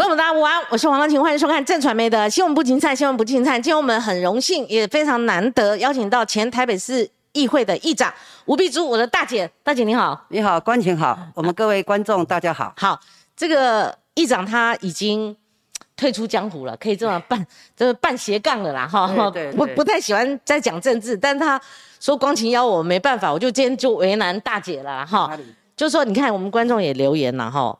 观众大家午安，我是黄光琴，欢迎收看正传媒的新闻不芹菜，新闻不芹菜。今天我们很荣幸，也非常难得，邀请到前台北市议会的议长吴碧珠，我的大姐，大姐你好，你好，关晴好，我们各位观众大家好。好，这个议长他已经退出江湖了，可以这么办，这个办斜杠了啦，哈，不不太喜欢再讲政治，但他说光晴邀我没办法，我就今天就为难大姐了，哈，就说你看我们观众也留言了，哈。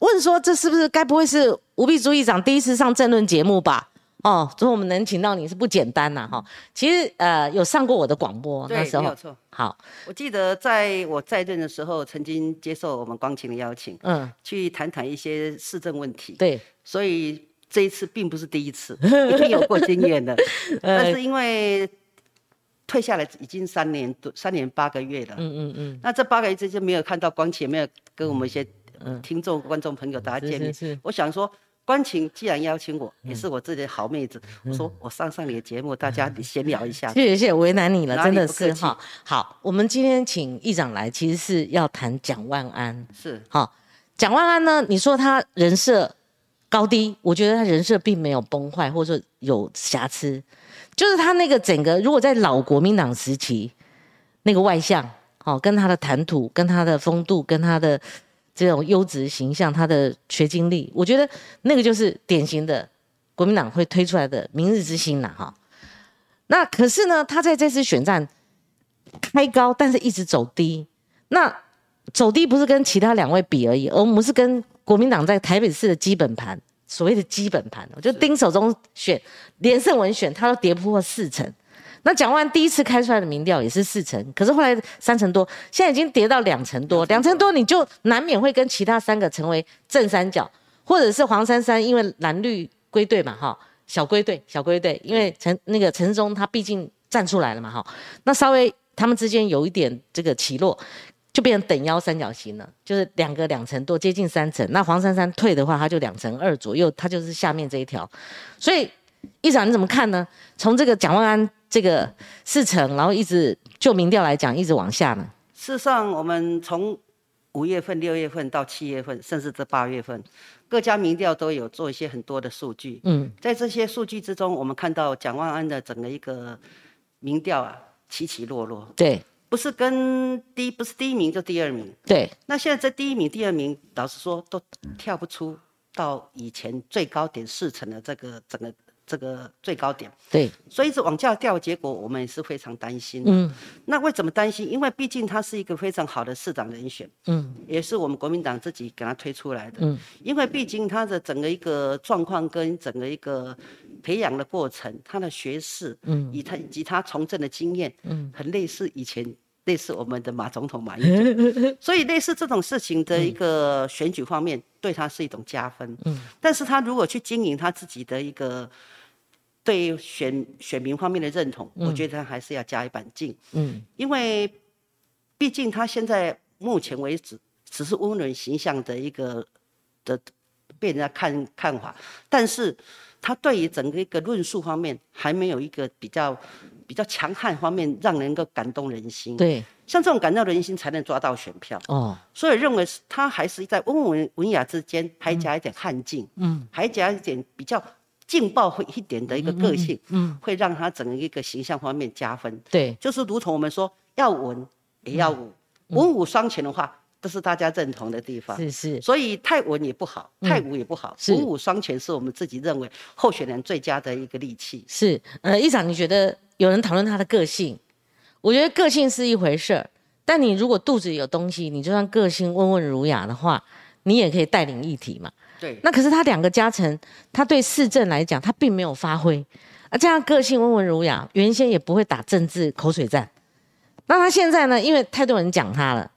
问说这是不是该不会是吴碧珠议长第一次上政论节目吧？哦，所以我们能请到你是不简单呐，哈。其实呃有上过我的广播，那时候没有错。好，我记得在我在任的时候，曾经接受我们光晴的邀请，嗯，去谈谈一些市政问题。对，所以这一次并不是第一次，已经有过经验的。但是因为退下来已经三年多，三年八个月了。嗯嗯嗯。那这八个月之间没有看到光晴，没有跟我们一些。听众、观众朋友，大家见面。我想说，关晴既然邀请我，也是我自己的好妹子。我说我上上你的节目，大家闲聊一下。谢 谢谢谢，为难你了，真的是哈。好，我们今天请议长来，其实是要谈蒋万安。是好，蒋万安呢？你说他人设高低，我觉得他人设并没有崩坏，或者说有瑕疵。就是他那个整个，如果在老国民党时期，那个外向，好，跟他的谈吐、跟他的风度、跟他的。这种优质形象，他的学经历，我觉得那个就是典型的国民党会推出来的明日之星了哈。那可是呢，他在这次选战开高，但是一直走低。那走低不是跟其他两位比而已，而我们是跟国民党在台北市的基本盘，所谓的基本盘，就丁守中选、连胜文选，他都跌破四成。那蒋万第一次开出来的民调也是四成，可是后来三成多，现在已经跌到两成多，两成多你就难免会跟其他三个成为正三角，或者是黄珊珊，因为蓝绿归队嘛，哈，小归队，小归队，因为陈那个陈忠他毕竟站出来了嘛，哈，那稍微他们之间有一点这个起落，就变成等腰三角形了，就是两个两层多，接近三层。那黄珊珊退的话，他就两层二左右，他就是下面这一条。所以，议长你怎么看呢？从这个蒋万安。这个四成，然后一直就民调来讲，一直往下呢。事实上，我们从五月份、六月份到七月份，甚至这八月份，各家民调都有做一些很多的数据。嗯，在这些数据之中，我们看到蒋万安的整个一个民调啊，起起落落。对，不是跟第不是第一名就第二名。对，那现在这第一名、第二名，老实说都跳不出到以前最高点四成的这个整个。这个最高点，对，所以是往下掉，结果我们也是非常担心。嗯，那为什么担心？因为毕竟他是一个非常好的市长人选，嗯，也是我们国民党自己给他推出来的。嗯，因为毕竟他的整个一个状况跟整个一个培养的过程，他的学识，嗯，以他以及他从政的经验，嗯，很类似以前。类似我们的马总统马英九，所以类似这种事情的一个选举方面，对他是一种加分。嗯，但是他如果去经营他自己的一个对选选民方面的认同，我觉得他还是要加一板劲。嗯，因为毕竟他现在目前为止只是温润形象的一个的被人家看看法，但是他对于整个一个论述方面还没有一个比较。比较强悍方面，让人够感动人心。对，像这种感动人心，才能抓到选票。哦，所以认为是他还是在温文文雅之间，还加一点悍劲，嗯，还加一点比较劲爆会一点的一个个性，嗯，会让他整个一个形象方面加分。对，就是如同我们说要文也要武，文武双全的话。这是大家认同的地方，是是，所以太文也不好，太武也不好，文武双全是我们自己认为候选人最佳的一个利器。是，呃，议长，你觉得有人讨论他的个性，我觉得个性是一回事儿，但你如果肚子有东西，你就算个性温文儒雅的话，你也可以带领议题嘛。对。那可是他两个加成，他对市政来讲，他并没有发挥，啊，这样个性温文儒雅，原先也不会打政治口水战，那他现在呢？因为太多人讲他了。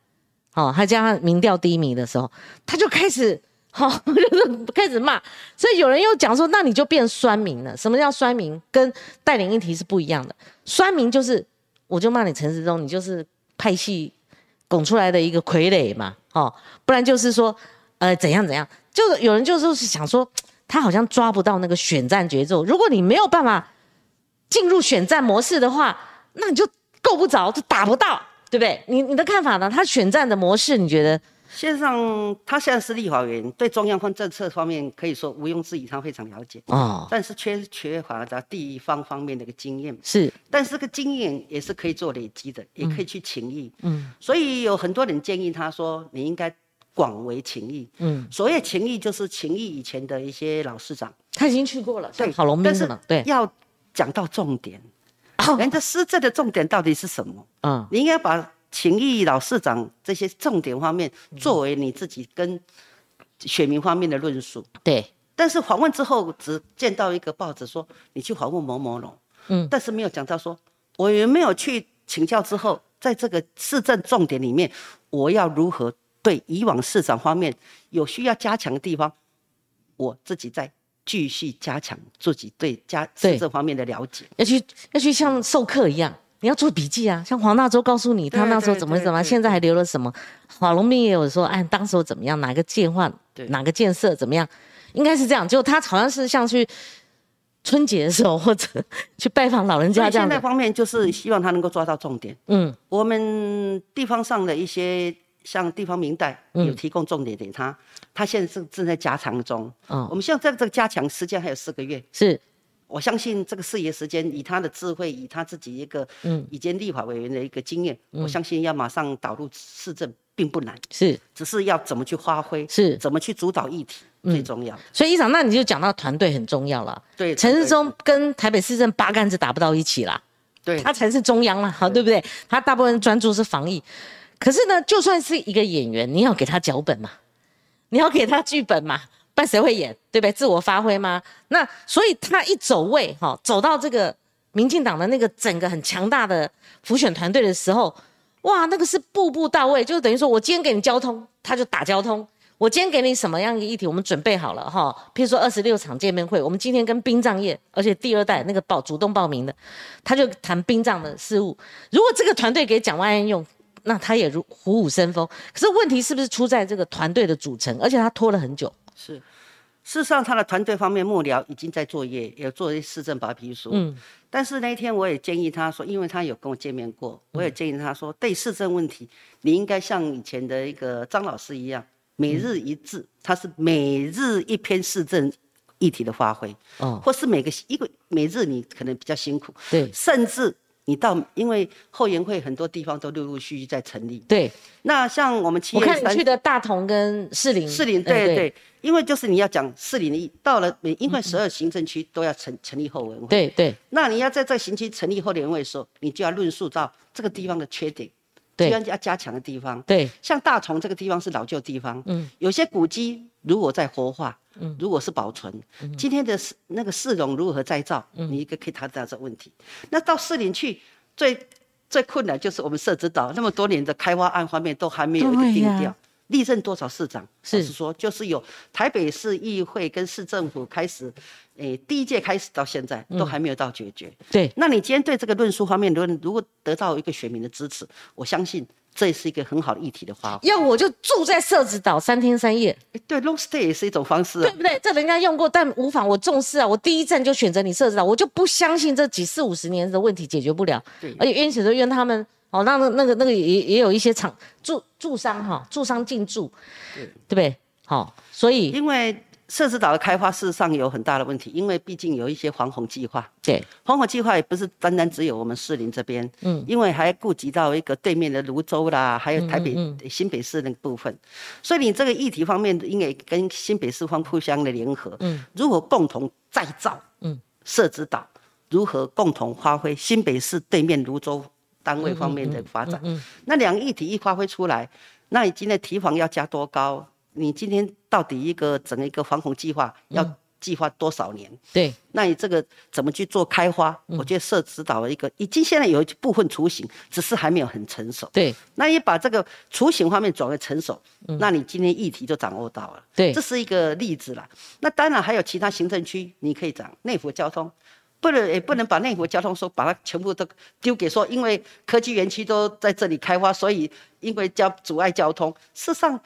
哦，他加上民调低迷的时候，他就开始，好，就是开始骂。所以有人又讲说，那你就变酸民了。什么叫酸民？跟带领议题是不一样的。酸民就是，我就骂你陈时中，你就是派系拱出来的一个傀儡嘛，哦，不然就是说，呃，怎样怎样。就是有人就是想说，他好像抓不到那个选战节奏。如果你没有办法进入选战模式的话，那你就够不着，就打不到。对不对？你你的看法呢？他选战的模式，你觉得线上他现在是立法委员，对中央方政策方面可以说毋庸置疑，他非常了解哦。但是缺缺乏在地方方面的一个经验。是，但是这个经验也是可以做累积的，也可以去情谊。嗯。所以有很多人建议他说，你应该广为情谊。嗯。所谓情谊，就是情谊以前的一些老市长，他已经去过了，对，郝龙但是吗？对。要讲到重点，人家施政的重点到底是什么？嗯。你应该把。情谊老市长这些重点方面，作为你自己跟选民方面的论述。对。但是访问之后，只见到一个报纸说你去访问某某龙，嗯，但是没有讲到说我有没有去请教之后，在这个市政重点里面，我要如何对以往市长方面有需要加强的地方，我自己再继续加强自己对加市政方面的了解，要去要去像授课一样。你要做笔记啊，像黄大洲告诉你他那时候怎么怎么，现在还留了什么？郝龙斌也有说，哎，当时怎么样？哪个建换？哪个建设怎么样？应该是这样。就他好像是像去春节的时候，或者 去拜访老人家这样。现在方面就是希望他能够抓到重点。嗯，我们地方上的一些像地方明代有提供重点给他，他现在正正在加强中。嗯，我们现在在这个加强时间还有四个月。是。我相信这个事业时间，以他的智慧，以他自己一个嗯，以前立法委员的一个经验，我相信要马上导入市政并不难，是，只是要怎么去发挥，是，怎么去主导议题最重要。所以，议长，那你就讲到团队很重要了。对，陈世忠跟台北市政八竿子打不到一起啦。对，他才是中央了，好，对不对？他大部分专注是防疫，可是呢，就算是一个演员，你要给他脚本嘛，你要给他剧本嘛。那谁会演，对不对？自我发挥吗？那所以他一走位，哈，走到这个民进党的那个整个很强大的辅选团队的时候，哇，那个是步步到位，就等于说我今天给你交通，他就打交通；我今天给你什么样一个议题，我们准备好了，哈。譬如说二十六场见面会，我们今天跟殡葬业，而且第二代那个报主动报名的，他就谈殡葬的事务。如果这个团队给蒋万安用，那他也如虎虎生风。可是问题是不是出在这个团队的组成？而且他拖了很久，是。事实上，他的团队方面幕僚已经在作业，有做一市政白皮书。嗯。但是那一天我也建议他说，因为他有跟我见面过，我也建议他说，对市政问题，你应该像以前的一个张老师一样，每日一字，他是每日一篇市政议题的发挥。哦。或是每个一个每日你可能比较辛苦。对。甚至。你到，因为后援会很多地方都陆陆续续在成立。对，那像我们七月三，我看你去的大同跟士林。士林，对对，因为就是你要讲士林的，到了每因为十二行政区都要成成立后援会。对对。那你要在这个行区成立后援会的时候，你就要论述到这个地方的缺点，对，要要加强的地方。对。像大同这个地方是老旧地方，嗯，有些古迹如果在活化。嗯，如果是保存，今天的那个市容如何再造，你一个可以谈到这问题。那到市里去，最最困难就是我们社子岛那么多年的开发案方面都还没有一个定调。历任多少市长？是说就是有台北市议会跟市政府开始，诶，第一届开始到现在都还没有到解决。对，那你今天对这个论述方面，论如果得到一个选民的支持，我相信。这也是一个很好的议题的发挥。要我就住在社子岛三天三夜。对，long stay 也是一种方式，对不对？这人家用过，但无妨，我重视啊。我第一站就选择你社子岛，我就不相信这几四五十年的问题解决不了。对，而且冤死都冤他们。哦，那那那个那个也也有一些厂驻驻商哈，驻商进驻，对对不对？好，所以因为。设置岛的开发事实上有很大的问题，因为毕竟有一些防洪计划。对，防洪计划也不是单单只有我们士林这边，嗯，因为还顾及到一个对面的泸州啦，还有台北新北市那个部分，所以你这个议题方面应该跟新北市方互相的联合，嗯，如何共同再造，嗯，设置岛如何共同发挥新北市对面泸州单位方面的发展，嗯，那两个议题一发挥出来，那你今天提防要加多高？你今天到底一个整个一个防洪计划要计划多少年？对，那你这个怎么去做开发？我觉得设指导一个，已经现在有一部分雏形，只是还没有很成熟。对，那你把这个雏形方面转为成熟，那你今天议题就掌握到了。对，这是一个例子啦。那当然还有其他行政区，你可以讲内湖交通，不能也不能把内湖交通说把它全部都丢给说，因为科技园区都在这里开发，所以因为交阻碍交通。事实上。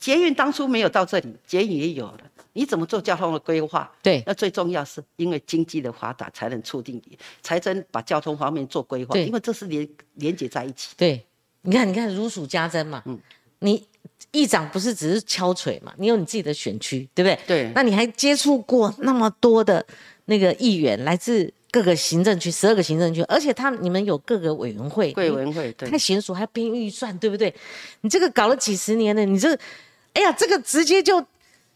捷运当初没有到这里，捷运也有了。你怎么做交通的规划？对，那最重要是因为经济的发达才能促进财政把交通方面做规划。因为这是连连接在一起。对，你看，你看如数家珍嘛。嗯，你议长不是只是敲锤嘛？你有你自己的选区，对不对？对。那你还接触过那么多的那个议员，来自各个行政区，十二个行政区，而且他你们有各个委员会，委员会，对。太娴熟，还编预算，对不对？你这个搞了几十年了，你这，哎呀，这个直接就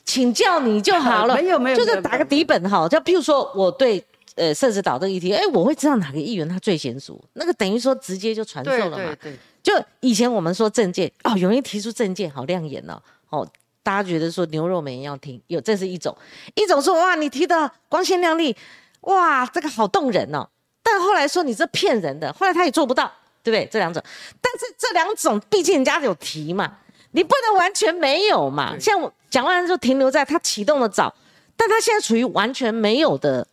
请教你就好了。没有没有，就是打个底本哈。就譬如说，我对呃设置岛这个议题，哎，我会知道哪个议员他最娴熟，那个等于说直接就传授了嘛。对对。就以前我们说政见哦，有人提出政见好亮眼哦，哦，大家觉得说牛肉没人要听，有这是一种，一种说哇你提的光鲜亮丽，哇这个好动人哦，但后来说你这骗人的，后来他也做不到，对不对？这两种，但是这两种毕竟人家有提嘛，你不能完全没有嘛。像我蒋万安就停留在他启动的早，但他现在处于完全没有的。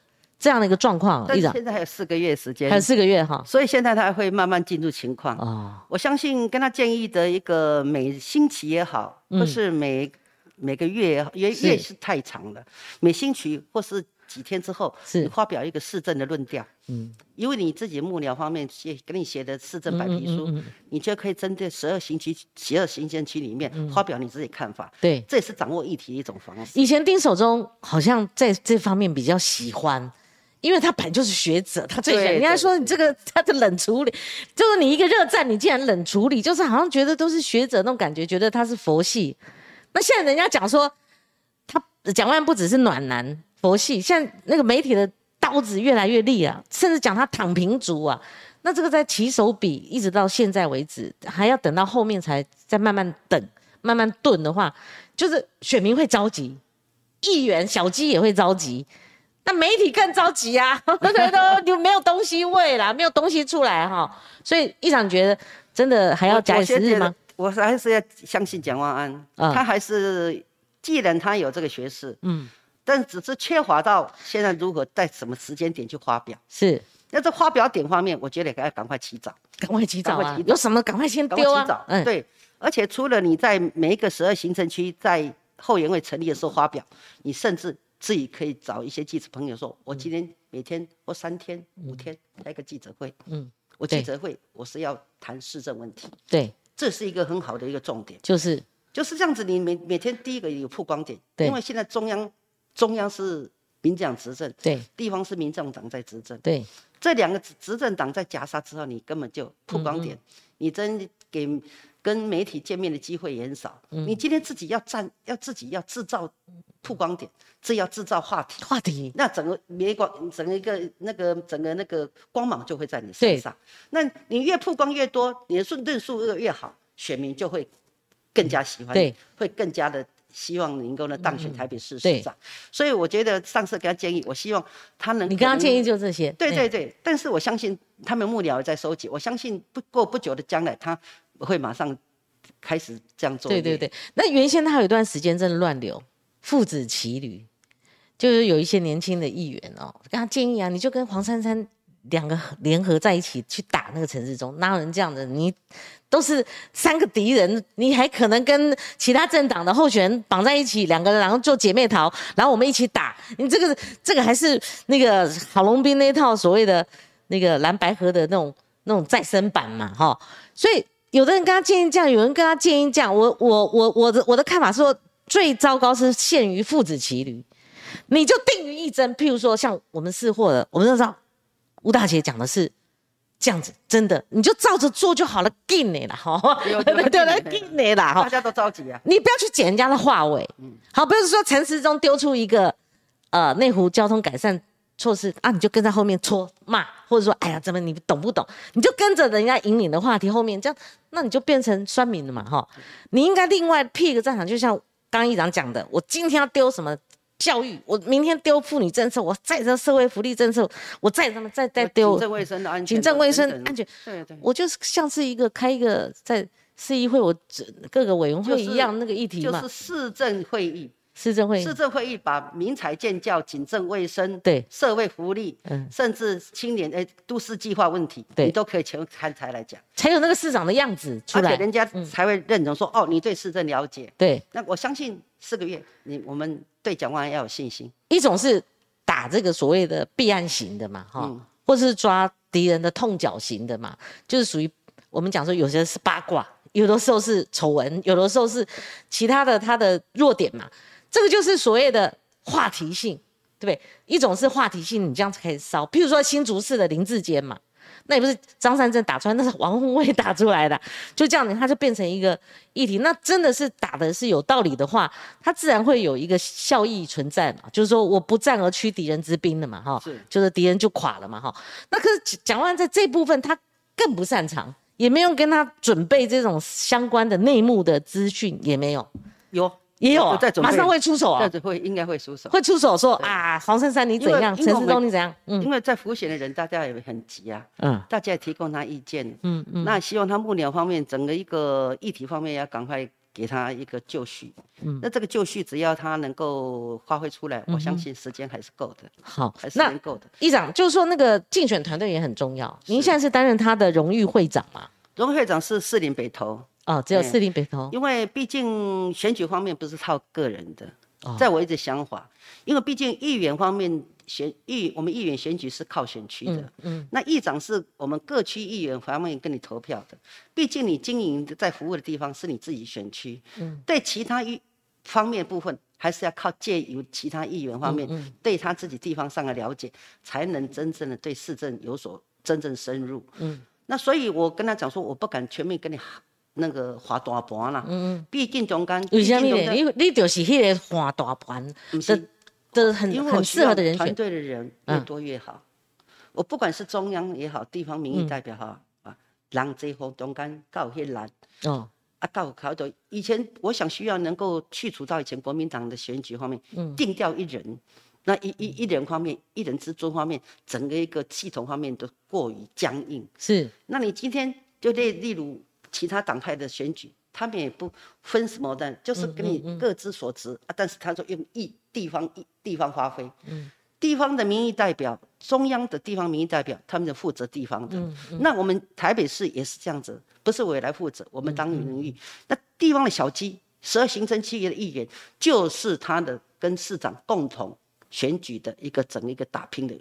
这样的一个状况，但现在还有四个月时间，还有四个月哈，所以现在他会慢慢进入情况。哦，我相信跟他建议的一个每星期也好，或是每每个月也好，月月是太长了，每星期或是几天之后，是。发表一个市政的论调。嗯，因为你自己幕僚方面写给你写的市政白皮书，你就可以针对十二星期、十二行政区里面发表你自己看法。对，这也是掌握议题的一种方式。以前丁守中好像在这方面比较喜欢。因为他本就是学者，他最。人家说你这个他的冷处理，就是你一个热战，你竟然冷处理，就是好像觉得都是学者那种感觉，觉得他是佛系。那现在人家讲说，他蒋万不只是暖男佛系，现在那个媒体的刀子越来越利啊，甚至讲他躺平族啊。那这个在起手笔一直到现在为止，还要等到后面才再慢慢等、慢慢炖的话，就是选民会着急，议员小鸡也会着急。那媒体更着急啊，都就没有东西喂啦，没有东西出来哈，所以一场觉得真的还要假以时日吗？我还是要相信蒋万安，他还是既然他有这个学识，嗯，但只是缺乏到现在如何在什么时间点去发表。是，那这发表点方面，我觉得要赶快起早，赶快起早啊！有什么赶快先丢啊！嗯，对，而且除了你在每一个十二行政区在后援会成立的时候发表，你甚至。自己可以找一些记者朋友说，我今天每天或三天、五天开个记者会。嗯，我记者会我是要谈市政问题。对，这是一个很好的一个重点。就是就是这样子，你每每天第一个有曝光点。对。因为现在中央中央是民进党执政，对，地方是民众党在执政，对，这两个执执政党在夹杀之后，你根本就曝光点，你真给。跟媒体见面的机会也很少。你今天自己要站，要自己要制造曝光点，这要制造话题。话题，那整个媒光，整个一个那个整个那个光芒就会在你身上。那你越曝光越多，你的论述越越好，选民就会更加喜欢你，会更加的希望能够呢当选台北市市长。所以我觉得上次给他建议，我希望他能。你刚刚建议就这些。对对对，但是我相信他们幕僚在收集，我相信不过不久的将来他。会马上开始这样做。对对对，那原先他有一段时间真的乱流，父子骑驴，就是有一些年轻的议员哦，跟他建议啊，你就跟黄珊珊两个联合在一起去打那个陈世忠，哪有人这样的？你都是三个敌人，你还可能跟其他政党的候选人绑在一起，两个人然后做姐妹淘，然后我们一起打。你这个这个还是那个郝龙斌那套所谓的那个蓝白河的那种那种再生版嘛，哈，所以。有的人跟他建议这样，有人跟他建议这样。我我我我的我的看法是说，最糟糕是限于父子骑驴，你就定于一针。譬如说，像我们试货的，我们都知道吴大姐讲的是这样子，真的，你就照着做就好了，给你了，哈，对对对，给你了，哈，大家都着急啊，你不要去捡人家的话尾，嗯，好，不是说陈时中丢出一个呃内湖交通改善。措施啊，你就跟在后面戳骂，或者说，哎呀，怎么你懂不懂？你就跟着人家引领的话题后面，这样，那你就变成酸民了嘛，哈。你应该另外辟一个战场，就像刚议长讲的，我今天要丢什么教育，我明天丢妇女政策，我再这社会福利政策，我再他妈再再丢警政卫生的安全，警政卫生安全，对对，我就是像是一个开一个在市议会，我各个委员会一样那个议题嘛，就是市政会议。市政会市政会议把民财建教、警政卫生、对。社会福利，嗯，甚至青年诶都市计划问题，对，你都可以全看才来讲，才有那个市长的样子出来，而且人家才会认同说，哦，你对市政了解，对，那我相信四个月，你我们对蒋万安要有信心。一种是打这个所谓的避案型的嘛，哈，或是抓敌人的痛脚型的嘛，就是属于我们讲说有些是八卦。有的时候是丑闻，有的时候是其他的他的弱点嘛。这个就是所谓的话题性，对不对？一种是话题性，你这样子可以烧。譬如说新竹市的林志坚嘛，那也不是张善政打出来，那是王宏伟打出来的。就这样子，他就变成一个议题。那真的是打的是有道理的话，他自然会有一个效益存在嘛。就是说，我不战而屈敌人之兵的嘛，哈，就是敌人就垮了嘛，哈。那可是蒋万在这部分他更不擅长，也没有跟他准备这种相关的内幕的资讯，也没有，有。也有啊，马上会出手啊，会应该会出手，会出手说啊，黄珊珊你怎样，陈世忠你怎样？嗯，因为在浮选的人大家也很急啊，嗯，大家也提供他意见，嗯嗯，那希望他幕僚方面整个一个议题方面要赶快给他一个就绪，嗯，那这个就绪只要他能够发挥出来，我相信时间还是够的。好，还是能够的。议长就是说那个竞选团队也很重要，您现在是担任他的荣誉会长嘛？荣誉会长是士林北投。哦，只有四林北投，因为毕竟选举方面不是靠个人的，在我一直想法，因为毕竟议员方面选议，我们议员选举是靠选区的，嗯，那议长是我们各区议员方面跟你投票的，毕竟你经营在服务的地方是你自己选区，嗯，对其他一方面部分还是要靠借由其他议员方面对他自己地方上的了解，才能真正的对市政有所真正深入，嗯，那所以我跟他讲说，我不敢全面跟你。那个画大盘啦，毕竟中间，为什么你你就是迄个画大盘的的很很适合的人团队的人越多越好。我不管是中央也好，地方民意代表哈啊，让这方中间搞些难哦。啊，搞考到以前我想需要能够去除到以前国民党的选举方面，定掉一人，那一一一人方面，一人之尊方面，整个一个系统方面都过于僵硬。是，那你今天就例例如。其他党派的选举，他们也不分什么的，就是给你各自所值啊。但是他说用一地方一地方发挥，地方的民意代表，中央的地方民意代表，他们就负责地方的。那我们台北市也是这样子，不是我来负责，我们当民意。那地方的小鸡，十二行政区域的议员，就是他的跟市长共同选举的一个整一个打拼的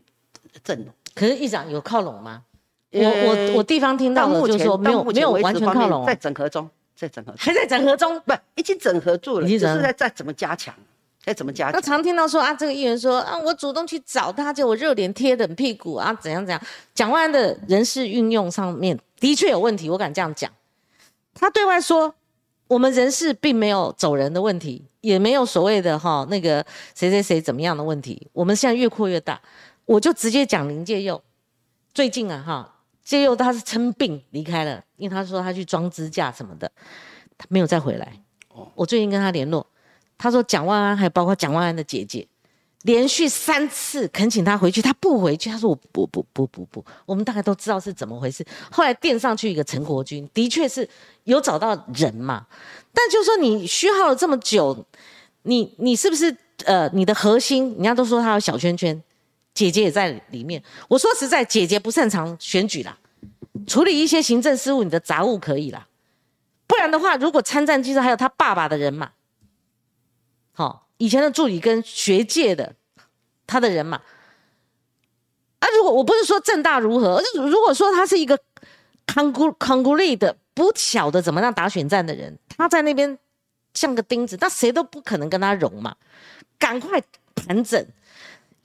阵容。可是议长有靠拢吗？我我我地方听到的就是说没有没有完全靠拢，在整合中，在整合还在整合中，不已经整合住了，只是在在怎么加强，在怎么加强。那常听到说啊，这个议员说啊，我主动去找他，就我热脸贴冷屁股啊，怎样怎样。蒋万安的人事运用上面的确有问题，我敢这样讲。他对外说我们人事并没有走人的问题，也没有所谓的哈那个谁谁谁怎么样的问题。我们现在越扩越大，我就直接讲林介佑，最近啊哈。介佑他是称病离开了，因为他说他去装支架什么的，他没有再回来。我最近跟他联络，他说蒋万安还包括蒋万安的姐姐，连续三次恳请他回去，他不回去。他说我不不不不不，我们大概都知道是怎么回事。后来垫上去一个陈国军，的确是有找到人嘛，但就说你虚耗了这么久，你你是不是呃你的核心？人家都说他有小圈圈。姐姐也在里面。我说实在，姐姐不擅长选举啦，处理一些行政事务，你的杂务可以啦。不然的话，如果参战机制还有他爸爸的人马，好，以前的助理跟学界的他的人马，啊，如果我不是说正大如何，而是如果说他是一个康古康古力的不晓得怎么样打选战的人，他在那边像个钉子，那谁都不可能跟他融嘛。赶快盘整。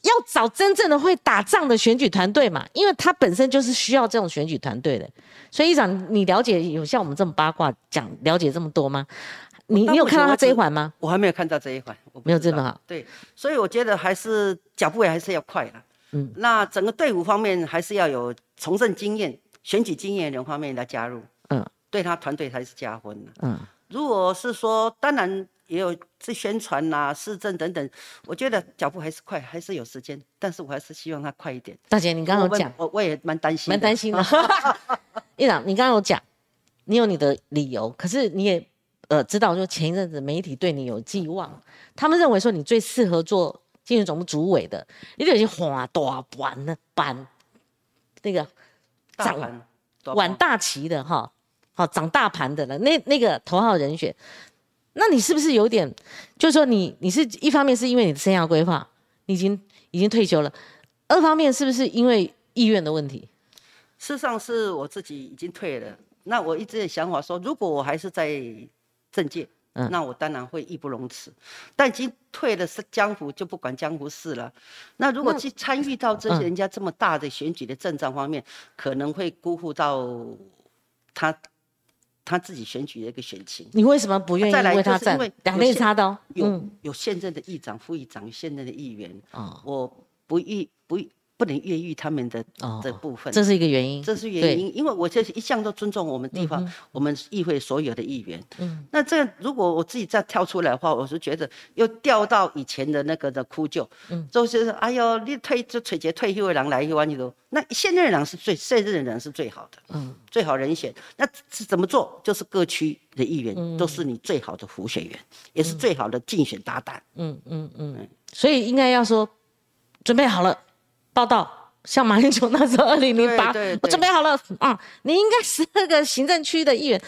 要找真正的会打仗的选举团队嘛，因为他本身就是需要这种选举团队的。所以，议长，你了解有像我们这么八卦讲了解这么多吗？你你有看到他这一环吗？我还没有看到这一环，我没有这么好。对，所以我觉得还是脚步也还是要快啊。嗯，那整个队伍方面还是要有从政经验、选举经验人方面来加入。嗯，对他团队才是加分的。嗯，如果是说，当然。也有这宣传呐、市政等等，我觉得脚步还是快，还是有时间，但是我还是希望他快一点。大姐，你刚刚讲，我我也蛮担心，蛮担心的。院长，你刚刚有讲，你有你的理由，可是你也呃知道，就前一阵子媒体对你有寄望，他们认为说你最适合做竞选总部主委的，你有些花大盘的板，那个掌玩大旗的哈，好掌大盘的了，那那个头号人选。那你是不是有点，就是说你你是一方面是因为你的生涯规划，你已经已经退休了，二方面是不是因为意愿的问题？事实上是我自己已经退了，那我一直的想法说，如果我还是在政界，那我当然会义不容辞。但已经退了是江湖，就不管江湖事了。那如果去参与到这些人家这么大的选举的政仗方面，可能会辜负到他他自己选举的一个选情。你为什么不愿意为他站？两肋插刀。有有现任的议长、副议长，现任的议员。哦，我不议不。不能越狱他们的这部分，这是一个原因。这是原因，因为我就是一向都尊重我们地方、我们议会所有的议员。嗯，那这如果我自己再跳出来的话，我是觉得又掉到以前的那个的哭救。嗯，就是哎呦，你退就退节退休的人来一万你都，那现任人是最现任的人是最好的，嗯，最好人选。那是怎么做？就是各区的议员都是你最好的辅选员，也是最好的竞选搭档。嗯嗯嗯，所以应该要说准备好了。报道像马英九那时候，二零零八，我准备好了啊！你应该十二个行政区的议员，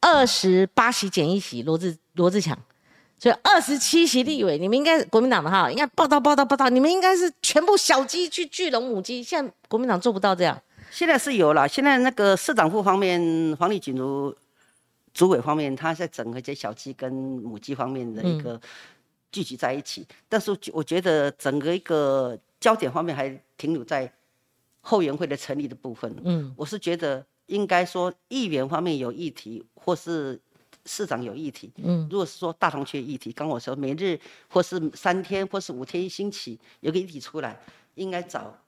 二十八席减一席，罗志罗志强，所以二十七席立委，你们应该国民党的哈，应该报道报道报道，你们应该是全部小鸡去聚拢母鸡，现在国民党做不到这样。现在是有了，现在那个市长府方面，黄丽锦如主委方面，他在整合这小鸡跟母鸡方面的一个聚集在一起，但是我觉得整个一个。焦点方面还停留在后援会的成立的部分。嗯，我是觉得应该说议员方面有议题，或是市长有议题。嗯，如果是说大同区议题，刚我说每日或是三天或是五天一星期有个议题出来，应该找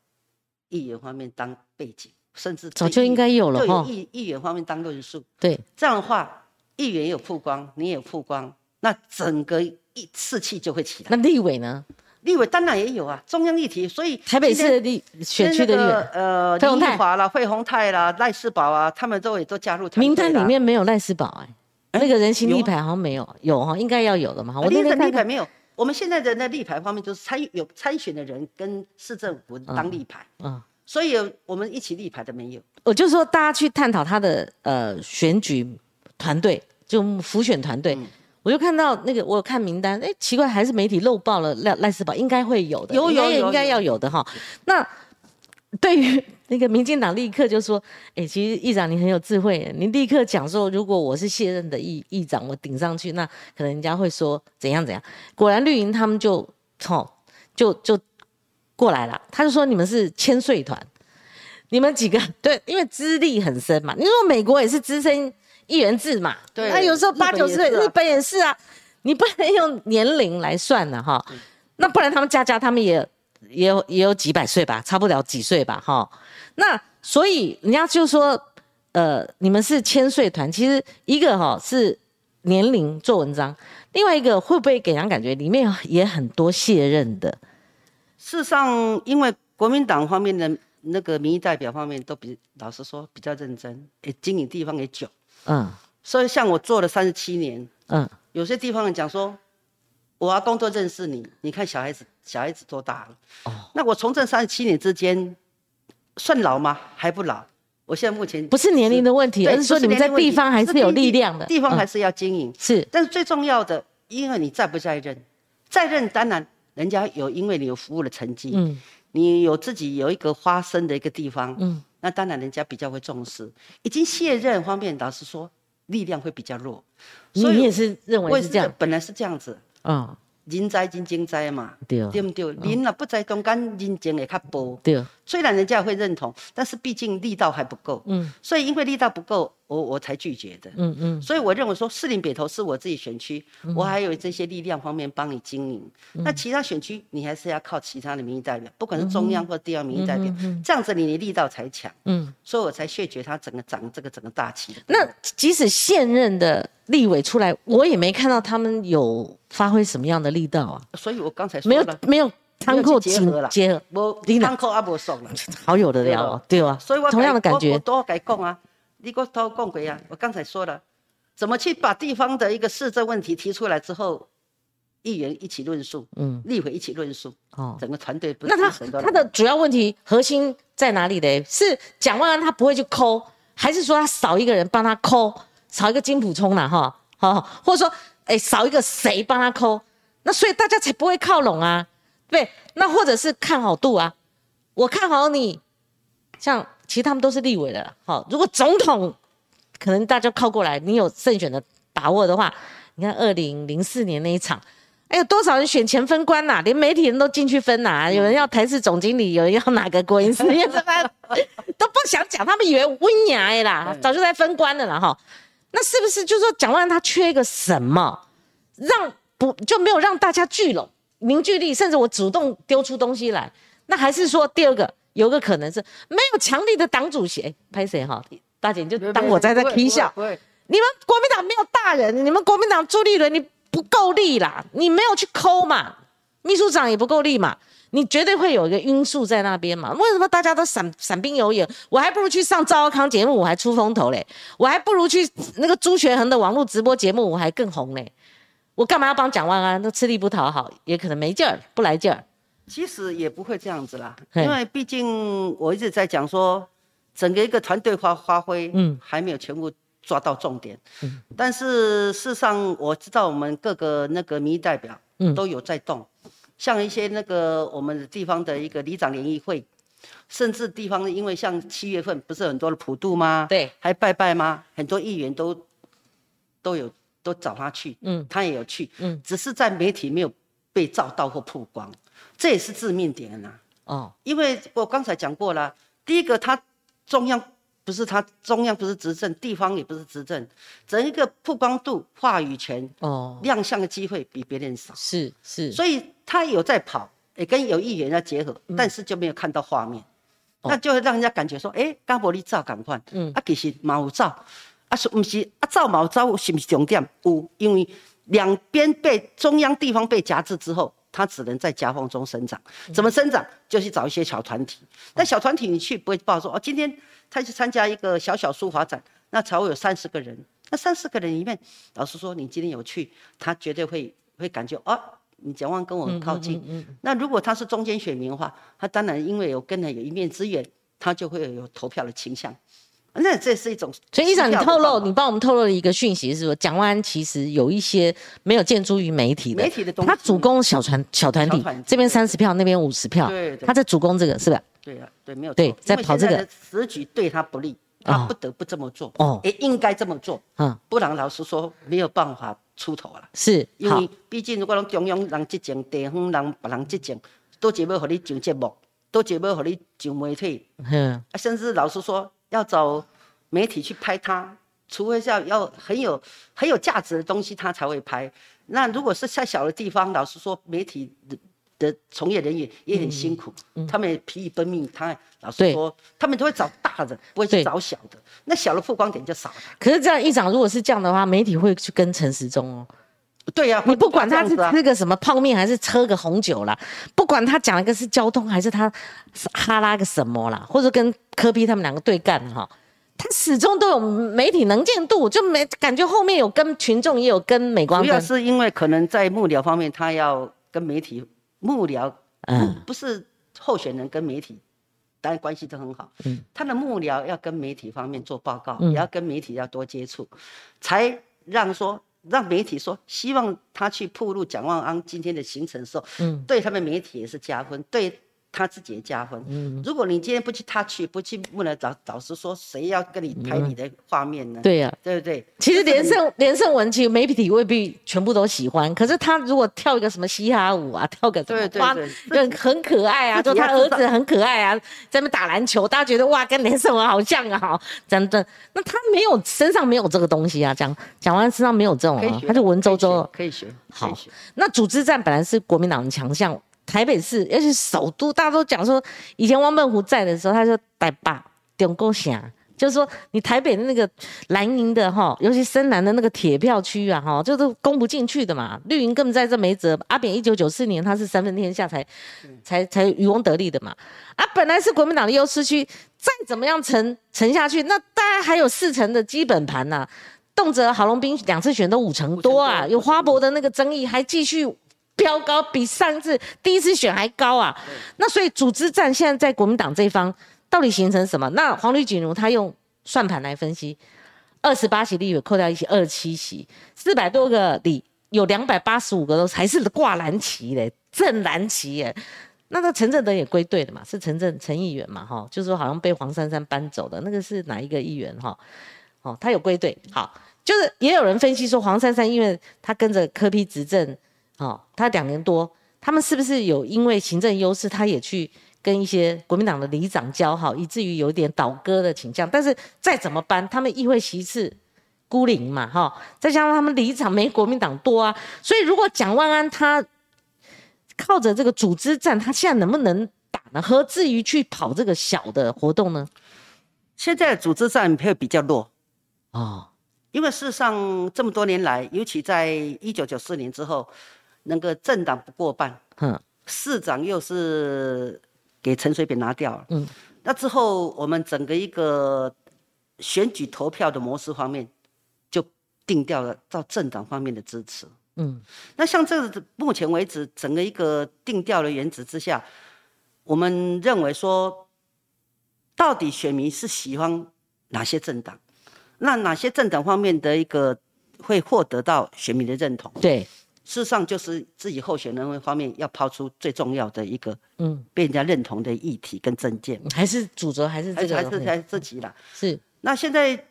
议员方面当背景，甚至早就应该有了哈。议议员方面当论述。对，这样的话，议员有曝光，你也曝光，那整个一士气就会起来。那立委呢？立委当然也有啊，中央议题，所以台北市的立选区的立委，呃，林奕华啦、费鸿泰啦、赖世宝啊，他们都也都加入。名单里面没有赖世宝哎，那个人形立牌好像没有，有哈，应该要有的嘛。我那个立牌没有，我们现在的那立牌方面就是参有参选的人跟市政府当立牌，嗯，所以我们一起立牌的没有。我就说大家去探讨他的呃选举团队，就辅选团队。我就看到那个，我有看名单，哎，奇怪，还是媒体漏报了赖赖斯宝，应该会有的，有有应该要有的哈。那对于那个民进党，立刻就说，哎，其实议长你很有智慧，你立刻讲说，如果我是卸任的议议长，我顶上去，那可能人家会说怎样怎样。果然绿营他们就，哦，就就过来了，他就说你们是千岁团，你们几个对，因为资历很深嘛。你说美国也是资深。一元制嘛，对，那有时候八九十岁，日本也是啊，你不能用年龄来算的哈，那不然他们家家他们也也有也有几百岁吧，差不了几岁吧哈，那所以人家就说，呃，你们是千岁团，其实一个哈是年龄做文章，另外一个会不会给人感觉里面也很多卸任的？事实上，因为国民党方面的那个民意代表方面都比老实说比较认真，也经营地方也久。嗯，所以像我做了三十七年，嗯，有些地方人讲说，我要工作认识你，你看小孩子，小孩子多大了？哦，那我从政三十七年之间，算老吗？还不老。我现在目前不是年龄的问题，而是说你们在地方还是有力量的，地方还是要经营。是，但是最重要的，因为你在不在任，在任当然人家有，因为你有服务的成绩，嗯，你有自己有一个发声的一个地方，嗯。那当然，人家比较会重视。已经卸任方面，导师说力量会比较弱。所以你也是认为是这样？本来是这样子。嗯。人在真精在嘛，对不对？人若不在中间，人情会较薄。对。虽然人家会认同，但是毕竟力道还不够。嗯。所以因为力道不够，我我才拒绝的。嗯嗯。所以我认为说，士林北投是我自己选区，我还有这些力量方面帮你经营。那其他选区，你还是要靠其他的民意代表，不管是中央或地方民意代表，这样子你的力道才强。嗯。所以我才谢绝他整个长这个整个大旗。那即使现任的立委出来，我也没看到他们有。发挥什么样的力道啊？所以我刚才说没有没有仓库结合了，结合，仓库也无送了，好有的聊，对吧？所以我同样的感觉，我多改讲啊，你给我多讲过啊。我刚才说了，怎么去把地方的一个市政问题提出来之后，议员一起论述，嗯，立委一起论述，哦，整个团队不那他他的主要问题核心在哪里呢？是蒋万安他不会去抠，还是说他少一个人帮他抠，少一个金普充了哈？好，或者说。哎，少一个谁帮他抠，那所以大家才不会靠拢啊，对，那或者是看好度啊，我看好你，像其实他们都是立委的，好，如果总统可能大家靠过来，你有胜选的把握的话，你看二零零四年那一场。哎，有多少人选前分官呐？连媒体人都进去分呐！有人要台视总经理，有人要哪个国营事业，什 么都不想讲。他们以为温雅哎啦，早就在分官了啦哈。那是不是就说蒋万安他缺一个什么，让不就没有让大家聚拢凝聚力？甚至我主动丢出东西来，那还是说第二个有个可能是没有强力的党主席？哎，拍谁哈？大姐你就当我在在踢笑。你们国民党没有大人，你们国民党朱立伦你。不够力啦，你没有去抠嘛，秘书长也不够力嘛，你绝对会有一个因素在那边嘛。为什么大家都闪闪兵游眼？我还不如去上赵少康节目，我还出风头嘞。我还不如去那个朱学恒的网络直播节目，我还更红嘞。我干嘛要帮蒋万安？都吃力不讨好，也可能没劲儿，不来劲儿。其实也不会这样子啦，因为毕竟我一直在讲说，整个一个团队发发挥，嗯，还没有全部。抓到重点，但是事实上我知道我们各个那个民意代表都有在动，像一些那个我们地方的一个里长联谊会，甚至地方因为像七月份不是很多的普渡吗？对，还拜拜吗？很多议员都都有都找他去，嗯，他也有去，嗯，只是在媒体没有被照到或曝光，这也是致命点呐。哦，因为我刚才讲过了，第一个他中央。不是他中央不是执政，地方也不是执政，整一个曝光度、话语权、哦，亮相的机会比别人少，是是，所以他有在跑，也跟有议员要结合，但是就没有看到画面，那就会让人家感觉说，哎，刚伯利照赶快，嗯，啊其实毛照，啊是不是啊照毛照是不是重点？有，因为两边被中央地方被夹制之后。它只能在夹缝中生长，怎么生长？就去找一些小团体。那小团体你去不会报说哦，今天他去参加一个小小书法展，那才会有三十个人。那三十个人里面，老师说你今天有去，他绝对会会感觉哦，你蒋万跟我很靠近。那如果他是中间选民的话，他当然因为有跟人有一面之缘，他就会有投票的倾向。那这是一种，所以，医长，你透露，你帮我们透露了一个讯息，是说蒋万安其实有一些没有建诸于媒体的，媒体的东西，他主攻小团小团体，这边三十票，那边五十票，对，他在主攻这个，是吧？对啊，对，没有对，在跑这个。时局对他不利，他不得不这么做，哦，也应该这么做，嗯，不然老实说没有办法出头了，是，因为毕竟如果中央人执政，地方人别人执政，都只要和你上节目，都只要和你上媒体，嗯，啊，甚至老实说要找。媒体去拍他，除非是要要很有很有价值的东西，他才会拍。那如果是太小的地方，老实说，媒体的的从业人员也很辛苦，他们也疲于奔命。他老实说，他们都会找大的，不会去找小的。那小的曝光点就少了。可是这样一长，如果是这样的话，媒体会去跟陈时中哦。对呀，你不管他是吃个什么泡面，还是喝个红酒啦，不管他讲一个是交通，还是他哈拉个什么啦，或者跟科比他们两个对干哈。他始终都有媒体能见度，就没感觉后面有跟群众也有跟美光。主要是因为可能在幕僚方面，他要跟媒体幕僚，嗯，不是候选人跟媒体，当然关系都很好。嗯，他的幕僚要跟媒体方面做报告，也要跟媒体要多接触，才让说让媒体说希望他去铺路蒋万安今天的行程的时候，嗯，对他们媒体也是加分，对。他自己的加分。嗯，如果你今天不去他去，不去问了导导师说谁要跟你拍你的画面呢？对呀，对不对？其实连胜连胜文其实媒体未必全部都喜欢，可是他如果跳一个什么嘻哈舞啊，跳个什么花，很很可爱啊，就他儿子很可爱啊，在那打篮球，大家觉得哇，跟连胜文好像啊，真的。那他没有身上没有这个东西啊，讲讲完身上没有这种啊，他就文绉绉，可以学。好，那组织战本来是国民党的强项。台北市，而且首都，大家都讲说，以前汪笨湖在的时候，他说台霸顶够响，就是说你台北的那个蓝营的哈，尤其深蓝的那个铁票区啊哈，就是攻不进去的嘛。绿营根本在这没辙。阿扁一九九四年他是三分天下才才才渔翁得利的嘛。啊，本来是国民党的优势区，再怎么样沉沉下去，那大概还有四成的基本盘呐。动辄郝龙斌两次选都五成多啊，有花博的那个争议还继续。飙高比上次第一次选还高啊！那所以组织战现在在国民党这方到底形成什么？那黄绿锦如他用算盘来分析，二十八席立委扣掉一席，二十七席，四百多个里有两百八十五个都还是挂蓝旗嘞，正蓝旗耶。那个陈正德也归队的嘛，是陈正陈议员嘛哈，就是说好像被黄珊珊搬走的那个是哪一个议员哈？哦，他有归队。好，就是也有人分析说，黄珊珊因为他跟着柯批执政，哦，他两年多，他们是不是有因为行政优势，他也去跟一些国民党的里长交好，以至于有点倒戈的倾向？但是再怎么搬，他们议会席次孤零嘛，哈，再加上他们里长没国民党多啊，所以如果蒋万安他靠着这个组织战，他现在能不能打呢？何至于去跑这个小的活动呢？现在组织战会比较弱哦，因为事实上这么多年来，尤其在一九九四年之后，那个政党不过半，嗯，市长又是给陈水扁拿掉了，嗯，那之后我们整个一个选举投票的模式方面，就定掉了到政党方面的支持，嗯，那像这目前为止整个一个定调的原则之下，我们认为说。到底选民是喜欢哪些政党？那哪些政党方面的一个会获得到选民的认同？对，事实上就是自己候选人方面要抛出最重要的一个，嗯，被人家认同的议题跟政见，还是主轴还是这个，还是还是自己啦。是。那现在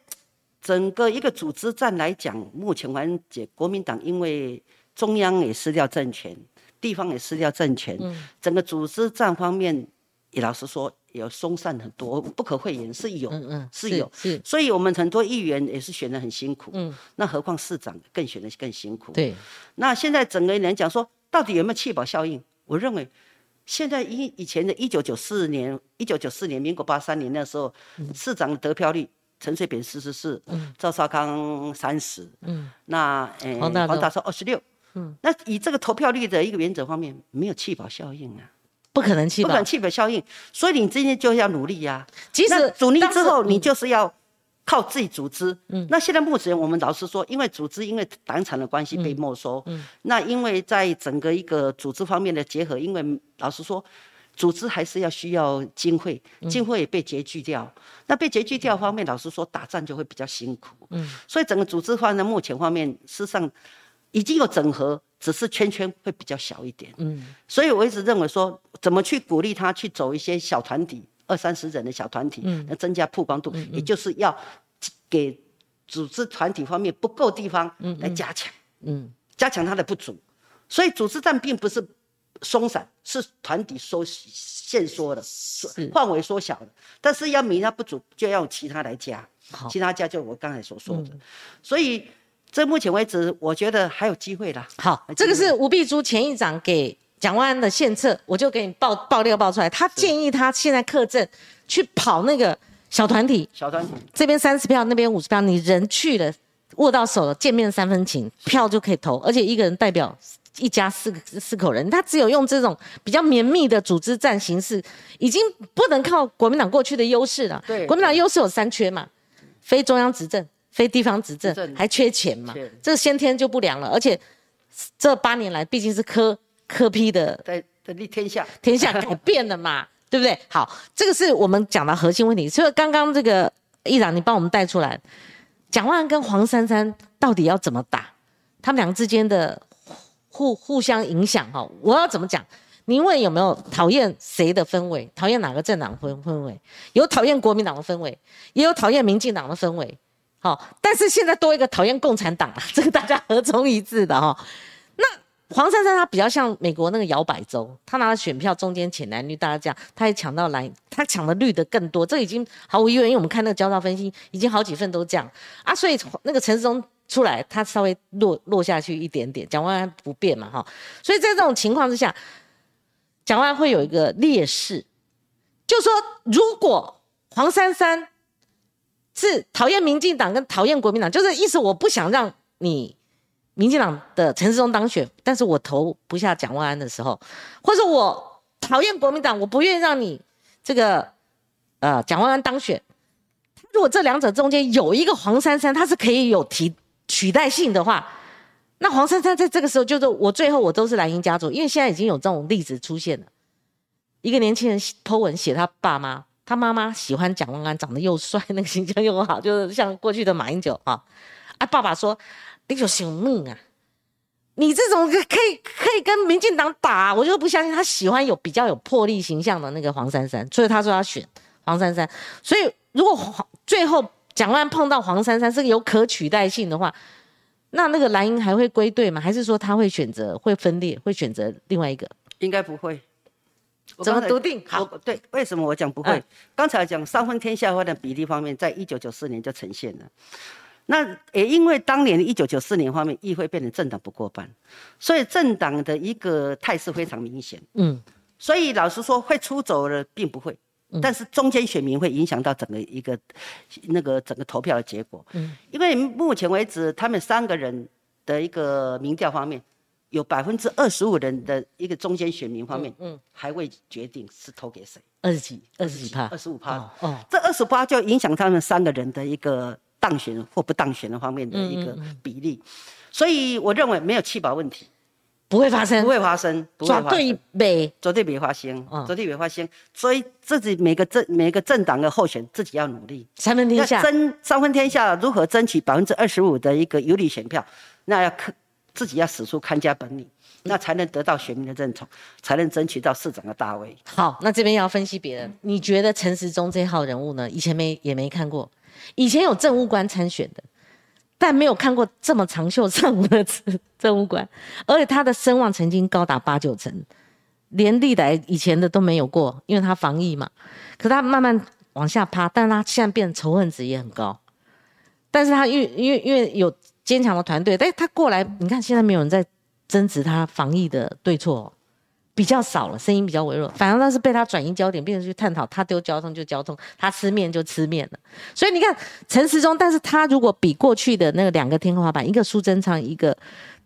整个一个组织战来讲，目前完解国民党因为中央也失掉政权，地方也失掉政权，嗯，整个组织战方面，也老实说。有松散很多，不可讳言是有，嗯嗯，是有，是，所以我们很多议员也是选的很辛苦，嗯，那何况市长更选的更辛苦，对。那现在整个人讲说，到底有没有弃保效应？我认为，现在以以前的一九九四年，一九九四年，民国八三年那时候，市长得票率，陈水扁四十四，嗯，赵少康三十，嗯，那呃黄大黄大寿二十六，嗯，那以这个投票率的一个原则方面，没有弃保效应啊。不可能气，不可能气本效应，所以你今天就要努力呀。即使主力之后，你就是要靠自己组织。嗯，那现在目前我们老实说，因为组织因为党产的关系被没收。嗯，那因为在整个一个组织方面的结合，因为老实说，组织还是要需要经费，经费也被拮据掉。那被拮据掉方面，老实说，打仗就会比较辛苦。嗯，所以整个组织方面，目前方面事实上已经有整合。只是圈圈会比较小一点，嗯，所以我一直认为说，怎么去鼓励他去走一些小团体，二三十人的小团体，嗯，来增加曝光度，也就是要给组织团体方面不够地方来加强，嗯，加强它的不足。所以组织战并不是松散，是团体缩限缩的，范围缩小的。但是要弥补不足，就要其他来加，其他加就我刚才所说的，所以。这目前为止，我觉得还有机会啦。好，这个是吴碧珠前议长给蒋万安的献策，我就给你爆爆料爆出来。他建议他现在克阵去跑那个小团体，小团体这边三十票，那边五十票，你人去了，握到手了，见面三分情，票就可以投，而且一个人代表一家四个四口人，他只有用这种比较绵密的组织战形式，已经不能靠国民党过去的优势了。对，国民党优势有三缺嘛，非中央执政。非地方执政还缺钱嘛？这先天就不良了，而且这八年来毕竟是科科批的在在立天下，天下改变了嘛，对不对？好，这个是我们讲的核心问题。所以刚刚这个议长，你帮我们带出来，蒋万安跟黄珊珊到底要怎么打？他们两个之间的互互相影响哈，我要怎么讲？您问有没有讨厌谁的氛围？讨厌哪个政党氛氛围？有讨厌国民党的氛围，也有讨厌民进党的氛围。好，但是现在多一个讨厌共产党啊，这个大家合中一致的哈。那黄珊珊她比较像美国那个摇摆州，她拿了选票中间浅蓝绿，大家这样，她也抢到蓝，她抢的绿的更多，这已经毫无疑问，因为我们看那个交叉分析，已经好几份都这样啊。所以那个陈世忠出来，他稍微落落下去一点点，蒋万安不变嘛哈。所以在这种情况之下，蒋万安会有一个劣势，就说如果黄珊珊。是讨厌民进党跟讨厌国民党，就是意思我不想让你民进党的陈世忠当选，但是我投不下蒋万安的时候，或者我讨厌国民党，我不愿意让你这个呃蒋万安当选。如果这两者中间有一个黄珊珊，他是可以有提取代性的话，那黄珊珊在这个时候就是我最后我都是蓝营家族，因为现在已经有这种例子出现了，一个年轻人偷文写他爸妈。他妈妈喜欢蒋万安，长得又帅，那个形象又好，就是像过去的马英九啊。啊，爸爸说：“你就姓命啊，你这种可以可以跟民进党打，我就不相信他喜欢有比较有魄力形象的那个黄珊珊，所以他说要选黄珊珊。所以如果黄最后蒋万碰到黄珊珊是有可取代性的话，那那个蓝营还会归队吗？还是说他会选择会分裂，会选择另外一个？应该不会。怎么笃定？好，对，为什么我讲不会？刚才讲三分天下花的比例方面，在一九九四年就呈现了。那也因为当年的一九九四年方面，议会变成政党不过半，所以政党的一个态势非常明显。嗯，所以老实说，会出走的并不会，但是中间选民会影响到整个一个那个整个投票的结果。嗯，因为目前为止，他们三个人的一个民调方面。有百分之二十五人的一个中间选民方面，嗯，还未决定是投给谁。二十几，二十几趴，二十五趴。哦，这二十八就影响他们三个人的一个当选或不当选的方面的一个比例。所以我认为没有弃保问题，不会发生，不会发生，绝对没，绝对没发生，绝对没发生。所以自己每个政每个政党的候选自己要努力，三分天下，争三分天下，如何争取百分之二十五的一个有利选票，那要克。自己要使出看家本领，那才能得到选民的认同，才能争取到市长的大位。好，那这边要分析别人，你觉得陈时中这号人物呢？以前没也没看过，以前有政务官参选的，但没有看过这么长袖善舞的政务官，而且他的声望曾经高达八九成，连历来以前的都没有过，因为他防疫嘛。可他慢慢往下趴，但他现在变仇恨值也很高，但是他因为因为因为有。坚强的团队，但他过来，你看现在没有人在争执他防疫的对错，比较少了，声音比较微弱。反而那是被他转移焦点，变成去探讨他丢交通就交通，他吃面就吃面了。所以你看陈时中，但是他如果比过去的那个两个天花板，一个苏贞昌，一个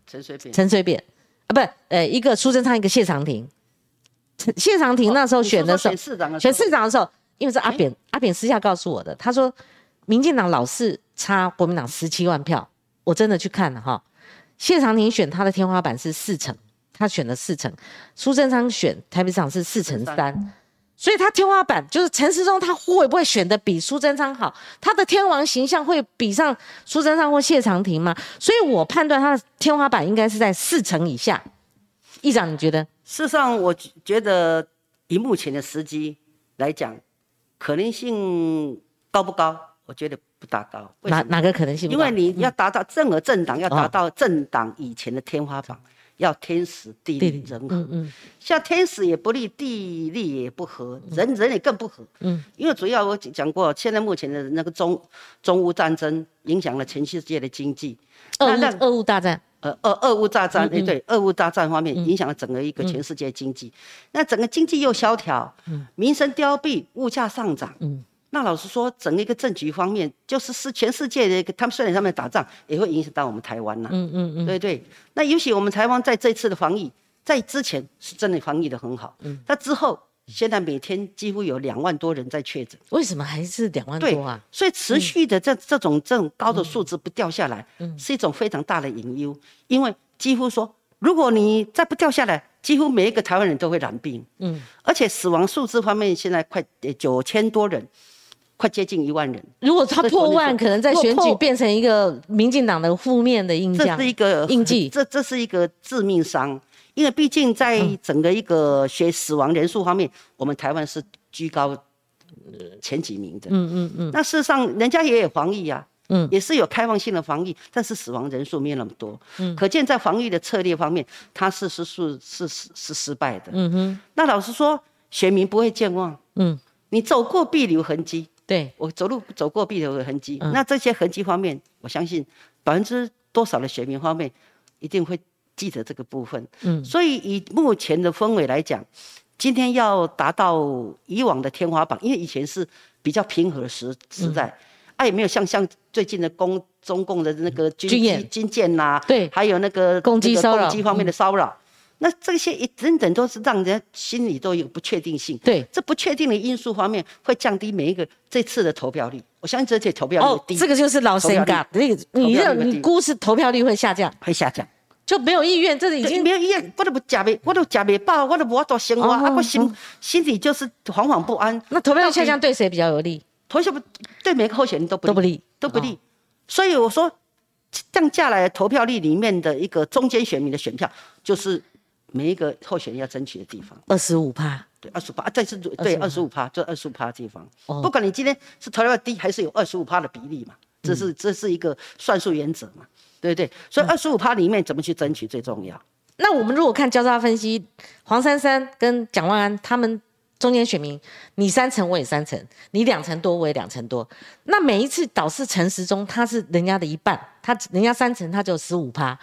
陈水扁，陈水扁啊，不，呃，一个苏贞昌，一个谢长廷。谢长廷那时候选的时候，选市长的时候，因为是阿扁，阿扁私下告诉我的，他说民进党老是差国民党十七万票。我真的去看了哈，谢长廷选他的天花板是四成，他选了四成，苏贞昌选台北市长是四成三，所以他天花板就是陈时中，他会不会选的比苏贞昌好？他的天王形象会比上苏贞昌或谢长廷吗？所以我判断他的天花板应该是在四成以下。议长，你觉得？事实上，我觉得以目前的时机来讲，可能性高不高？我觉得。不达到，哪哪个可能性？因为你要达到任何政党要达到政党以前的天花板，要天时地利人和。嗯嗯，像天时也不利，地利也不合，人人也更不合。嗯，因为主要我讲过，现在目前的那个中中乌战争影响了全世界的经济。俄乌俄乌大战，呃，俄俄乌大战，哎对，俄乌大战方面影响了整个一个全世界经济。那整个经济又萧条，民生凋敝，物价上涨。嗯。那老实说，整个一个政局方面，就是是全世界的一个，他们虽然他们打仗，也会影响到我们台湾呐。嗯嗯嗯，对对。那尤其我们台湾在这次的防疫，在之前是真的防疫的很好。嗯。那之后，现在每天几乎有两万多人在确诊。为什么还是两万多啊？所以持续的这这种这种高的数字不掉下来，嗯是一种非常大的隐忧。因为几乎说，如果你再不掉下来，几乎每一个台湾人都会染病。嗯。而且死亡数字方面，现在快九千多人。快接近一万人。如果他破万，可能在选举变成一个民进党的负面的印象。这是一个印记，这这是一个致命伤。因为毕竟在整个一个学死亡人数方面，我们台湾是居高前几名的。嗯嗯嗯。那事实上，人家也有防疫啊，嗯，也是有开放性的防疫，但是死亡人数没有那么多。嗯。可见在防疫的策略方面，它是是是是是是失败的。嗯哼。那老实说，选民不会健忘。嗯。你走过必留痕迹。对。我走路走过必有痕迹，那这些痕迹方面，我相信百分之多少的选民方面一定会记得这个部分。嗯，所以以目前的氛围来讲，今天要达到以往的天花板，因为以前是比较平和的时时代，啊也没有像像最近的公中共的那个军机军舰。呐，对，还有那个攻击方面的骚扰。那这些一等等都是让人家心里都有不确定性。对，这不确定的因素方面会降低每一个这次的投票率。我相信这次投票率低。这个就是老神嘎，那个你认你估是投票率会下降？会下降，就没有意愿，这是已经没有意愿。我都不假没，我都假没报，我都不多生活，啊，我心心里就是惶惶不安。那投票率下降对谁比较有利？投票不对每个候选人都不都不利，都不利。所以我说降下来投票率里面的一个中间选民的选票就是。每一个候选人要争取的地方，二十五趴，对，二十五趴，这是对二十五趴，这二十五趴地方。不管你今天是投票低，还是有二十五趴的比例嘛，这是这是一个算术原则嘛，对不对？所以二十五趴里面怎么去争取最重要。那我们如果看交叉分析，黄珊珊跟蒋万安他们中间选民，你三成我也三成，你两成多我也两成多。那每一次导致陈时中他是人家的一半，他人家三成他就十五趴。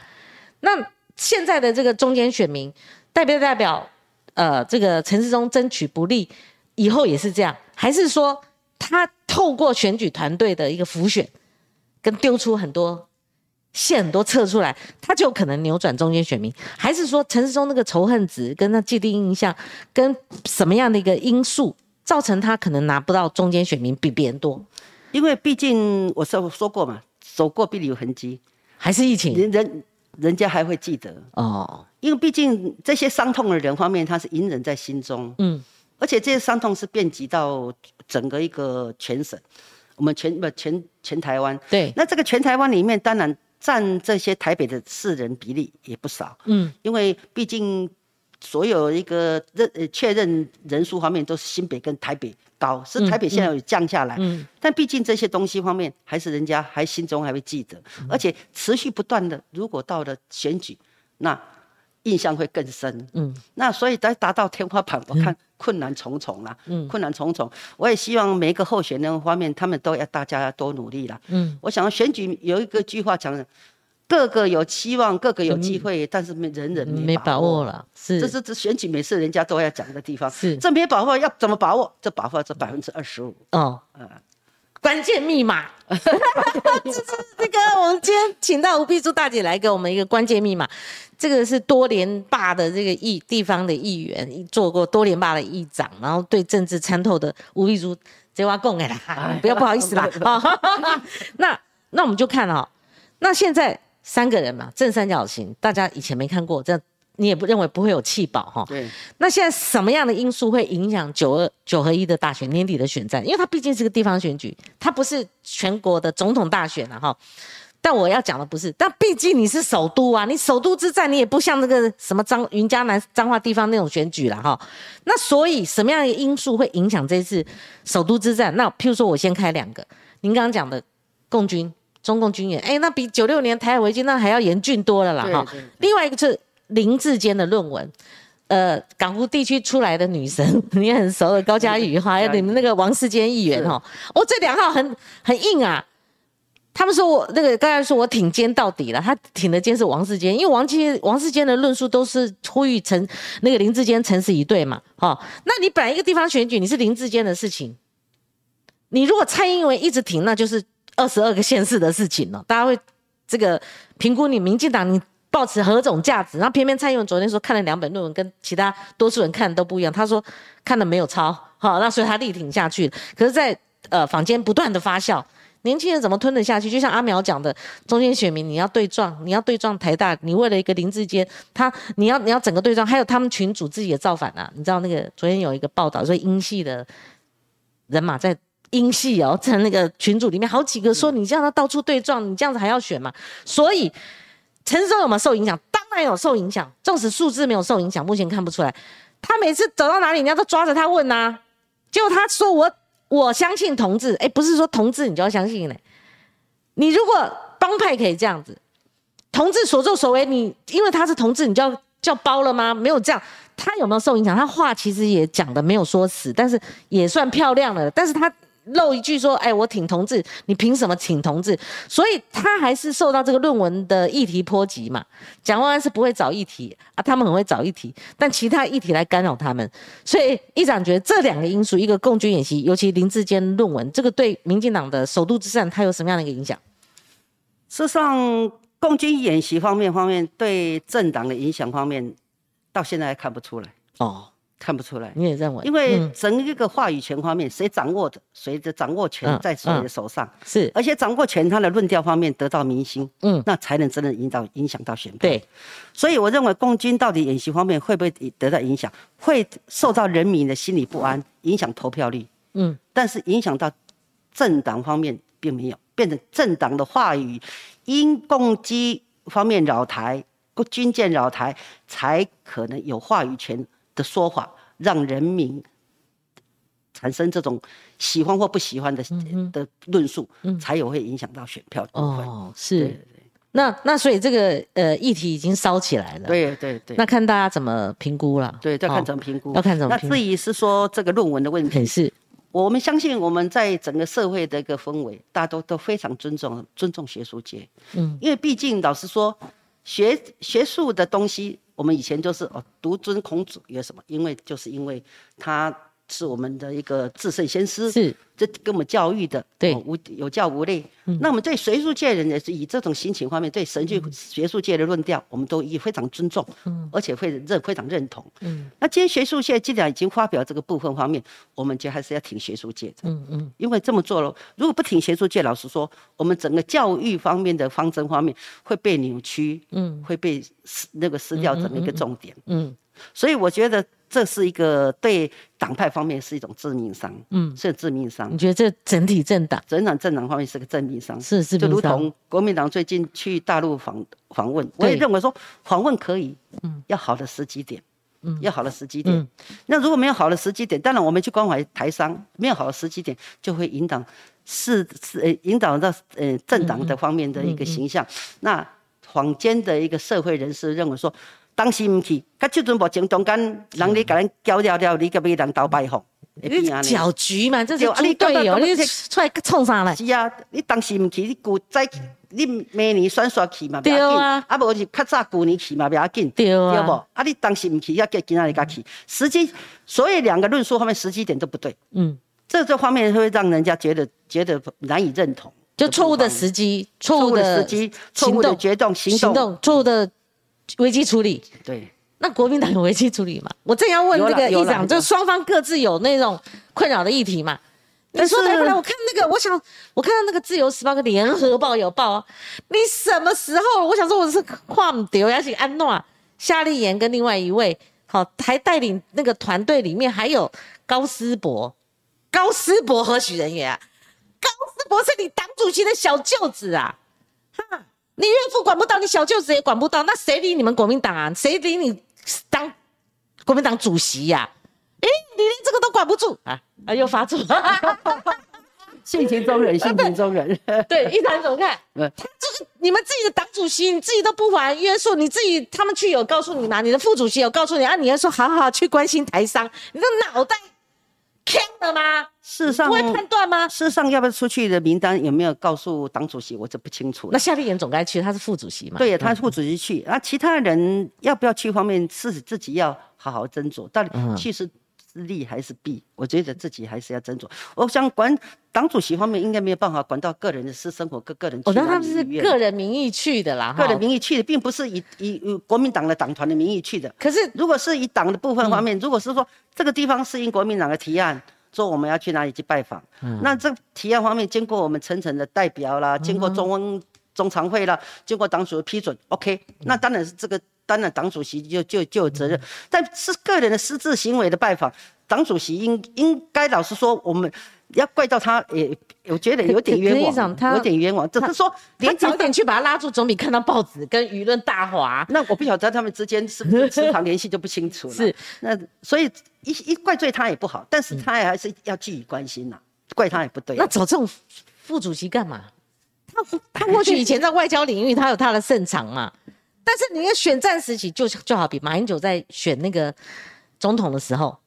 那现在的这个中间选民代表代表。呃，这个陈世忠争取不利，以后也是这样，还是说他透过选举团队的一个浮选，跟丢出很多线很多测出来，他就可能扭转中间选民？还是说陈世忠那个仇恨值跟他既定印象，跟什么样的一个因素造成他可能拿不到中间选民比别人多？因为毕竟我说说过嘛，走过必留痕迹，还是疫情人人。人家还会记得。哦，因为毕竟这些伤痛的人方面，他是隐忍在心中，嗯，而且这些伤痛是遍及到整个一个全省，我们全不全全台湾，对，那这个全台湾里面，当然占这些台北的市人比例也不少，嗯，因为毕竟。所有一个认呃确认人数方面都是新北跟台北高，是台北现在有降下来，但毕竟这些东西方面还是人家还心中还会记得，而且持续不断的，如果到了选举，那印象会更深。嗯，那所以在达到天花板，我看困难重重啦。嗯，困难重重，我也希望每一个候选人方面，他们都要大家要多努力啦。嗯，我想选举有一个句话讲。个个有期望，个个有机会，但是没人人没把握了。是，这是这选举每次人家都要讲的地方。是，这没把握要怎么把握？这把握这百分之二十五。哦，嗯，关键密码。这是那个，我们今天请到吴碧珠大姐来给我们一个关键密码。这个是多连霸的这个议地方的议员，做过多连霸的议长，然后对政治参透的吴碧珠，这话供给啦，不要不好意思啦。那那我们就看哦，那现在。三个人嘛，正三角形，大家以前没看过，这你也不认为不会有气保哈？对。那现在什么样的因素会影响九二九合一的大选年底的选战？因为它毕竟是个地方选举，它不是全国的总统大选了哈。但我要讲的不是，但毕竟你是首都啊，你首都之战你也不像那个什么张云嘉南彰化地方那种选举了哈。那所以什么样的因素会影响这次首都之战？那譬如说我先开两个，您刚刚讲的共军。中共军演，哎，那比九六年台海危机那还要严峻多了啦，哈。另外一个是林志坚的论文，呃，港湖地区出来的女神，你很熟的高嘉瑜哈，还有你们那个王世坚议员哈，哦，这两号很很硬啊。他们说我那个刚才说我挺坚到底了，他挺的坚是王世坚，因为王坚王世坚的论述都是呼吁陈那个林志坚诚实以对嘛，哈。那你本来一个地方选举，你是林志坚的事情，你如果蔡英文一直挺，那就是。二十二个县市的事情了，大家会这个评估你民进党你抱持何种价值？然后偏偏蔡英文昨天说看了两本论文，跟其他多数人看的都不一样。他说看了没有抄，好，那所以他力挺下去。可是，在呃坊间不断的发酵，年轻人怎么吞得下去？就像阿苗讲的，中间选民你要对撞，你要对撞台大，你为了一个林志坚，他你要你要整个对撞，还有他们群主自己也造反啊！你知道那个昨天有一个报道说英系的人马在。英系哦，在那个群组里面，好几个说你这样他到处对撞，你这样子还要选吗？所以陈世忠有没有受影响？当然有受影响，纵使数字没有受影响，目前看不出来。他每次走到哪里，人家都抓着他问呐。结果他说我我相信同志，哎，不是说同志你就要相信嘞。你如果帮派可以这样子，同志所作所为，你因为他是同志，你就要叫包了吗？没有这样。他有没有受影响？他话其实也讲的没有说死，但是也算漂亮了。但是他。漏一句说，哎，我挺同志，你凭什么挺同志？所以他还是受到这个论文的议题波及嘛。蒋万安是不会找议题啊，他们很会找议题，但其他议题来干扰他们。所以议长觉得这两个因素，一个共军演习，尤其林志坚论文，这个对民进党的首都之战，它有什么样的一个影响？事实上，共军演习方面方面对政党的影响方面，到现在还看不出来哦。看不出来，你也认为？因为整一个话语权方面，谁掌握的，谁的掌握权在谁的手上？是，而且掌握权，他的论调方面得到民心，嗯，那才能真的引导影响到选对，所以我认为共军到底演习方面会不会得到影响？会受到人民的心理不安，影响投票率，嗯，但是影响到政党方面并没有，变成政党的话语因共击方面扰台，军舰扰台，才可能有话语权。的说法让人民产生这种喜欢或不喜欢的的论述，才有会影响到选票的部分。哦，是。那那所以这个呃议题已经烧起来了。对对对。那看大家怎么评估了。对，要看怎么评估。要看怎么。那至于是说这个论文的问题，是。我们相信我们在整个社会的一个氛围，大家都都非常尊重尊重学术界。嗯。因为毕竟老实说，学学术的东西，我们以前就是哦，独尊孔子有什么？因为就是因为他。是我们的一个至圣先师，是这给我们教育的，对，无有教无类。那我们对学术界人也是以这种心情方面，对神学学术界的论调，我们都以非常尊重，嗯，而且会认非常认同，嗯。那今天学术界既然已经发表这个部分方面，我们就还是要挺学术界的，嗯嗯。因为这么做了，如果不挺学术界，老实说，我们整个教育方面的方针方面会被扭曲，嗯，会被失那个失掉整个一个重点，嗯。所以我觉得。这是一个对党派方面是一种致命伤，嗯，是致命伤。你觉得这整体政党、整党政党方面是个致命伤？是是，就如同国民党最近去大陆访访问，我也认为说访问可以，嗯，要好的时机点，嗯，要好的时机点。那如果没有好的时机点，当然我们去关怀台商，没有好的时机点，就会引导是是呃引导到呃政党的方面的一个形象。那坊间的一个社会人士认为说。当时唔去，甲即阵目前中间人咧甲咱搅了了，你甲别人倒摆吼，你搅局嘛，这是猪队友，你出来冲啥来？是啊，你当时唔去，你古再你明年选选去嘛，对啊，啊无就较早旧年去嘛，不要紧，对啊，不？啊，你当时唔去，要叫今仔日甲去，时机，所以两个论述方面时机点都不对，嗯，这这方面会让人家觉得觉得难以认同，就错误的时机，错误的时机，错误的决定行动，错误的。危机处理，对，那国民党有危机处理吗？我正要问这个议长，就双方各自有那种困扰的议题嘛？你说来不来？我看那个，我想我看到那个《自由时报》跟《联合报》有报，你什么时候？我想说我是跨唔丢，要请安诺、夏立言跟另外一位，好，还带领那个团队里面还有高思博，高思博何许人也啊？高思博是你党主席的小舅子啊，哈。你岳父管不到，你小舅子也管不到，那谁理你们国民党啊？谁理你当国民党主席呀？哎，你连这个都管不住啊！啊，又发作了，性情中人，性情中人。对，一谈怎么看？就是你们自己的党主席，你自己都不还约束，你自己他们去有告诉你吗？你的副主席有告诉你啊？你要说好好去关心台商，你的脑袋。骗的吗？事实上不会判断吗？事实上，要不要出去的名单有没有告诉党主席，我就不清楚。那夏立言总该去，他是副主席嘛？对呀，他是副主席去。那其他人要不要去？方面是自己要好好斟酌，到底去是。利还是弊？我觉得自己还是要斟酌。我想管党主席方面应该没有办法管到个人的私生活，个个人。哦，那他们是个人名义去的啦，个人名义去的，并不是以以国民党的党团的名义去的。可是，如果是以党的部分方面，如果是说这个地方是因国民党的提案，说我们要去哪里去拜访，那这提案方面经过我们层层的代表啦，经过中央中常会啦，经过党主席批准，OK，那当然是这个。当然，党主席就就就有责任，但是个人的私自行为的拜访，党主席应应该老实说，我们要怪到他，也我觉得有点冤枉，有点冤枉。只是说，你早点去把他拉住，总比看到报纸跟舆论大哗。那我不晓得他们之间是不是时常联系就不清楚了。是，那所以一一怪罪他也不好，但是他还是要寄予关心呐，怪他也不对。那找这种副主席干嘛？他他过去以前在外交领域，他有他的擅长嘛。但是你要选战时期，就就好比马英九在选那个总统的时候，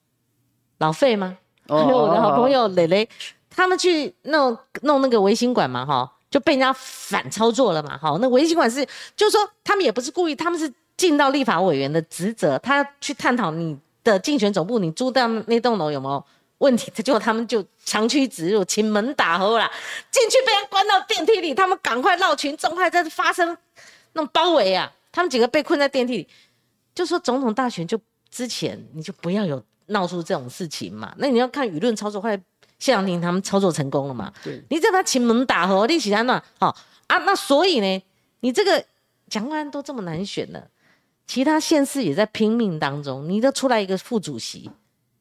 老费吗？还有我的好朋友蕾蕾，他们去弄弄那个维新馆嘛，哈，就被人家反操作了嘛，哈。那维新馆是，就是说他们也不是故意，他们是尽到立法委员的职责，他去探讨你的竞选总部，你租到那栋楼有没有问题，结果他们就强驱直入，请门打后啦，进去被人关到电梯里，他们赶快绕群众，快在发生那种包围啊。他们几个被困在电梯里，就说总统大选就之前你就不要有闹出这种事情嘛。那你要看舆论操作，后来谢长廷他们操作成功了嘛？对，你叫他请门打和立起来那好啊。那所以呢，你这个蒋万都这么难选了，其他县市也在拼命当中，你都出来一个副主席，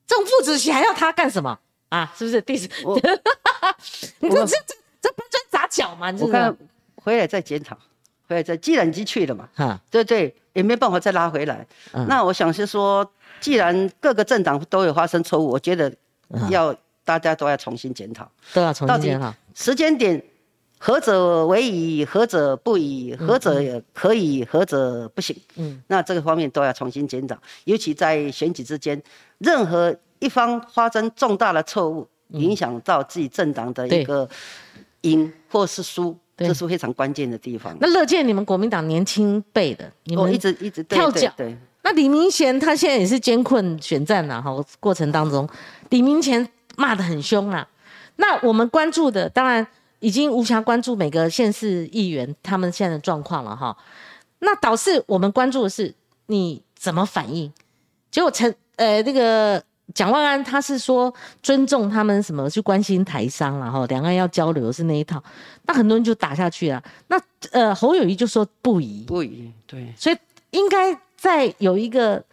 这种副主席还要他干什么啊？是不是？第四，你这这这这搬砖砸脚嘛？我看回来再检讨。对，这既然已经去了嘛，哈，对对，也没办法再拉回来。那我想是说，既然各个政党都有发生错误，我觉得要大家都要重新检讨，都要重新检讨时间点。何者为宜，何者不宜，何者可以，何者不行。嗯，那这个方面都要重新检讨。尤其在选举之间，任何一方发生重大的错误，影响到自己政党的一个赢或是输，这是非常关键的地方。那乐见你们国民党年轻辈的，你们一直一直跳脚。对，那李明贤他现在也是艰困选战了，哈，过程当中，李明贤骂得很凶啊。那我们关注的，当然。已经无暇关注每个县市议员他们现在的状况了哈，那导致我们关注的是你怎么反应？结果陈呃那个蒋万安他是说尊重他们什么去关心台商了哈，两岸要交流是那一套，那很多人就打下去了。那呃侯友谊就说不宜不宜对，所以应该再有一个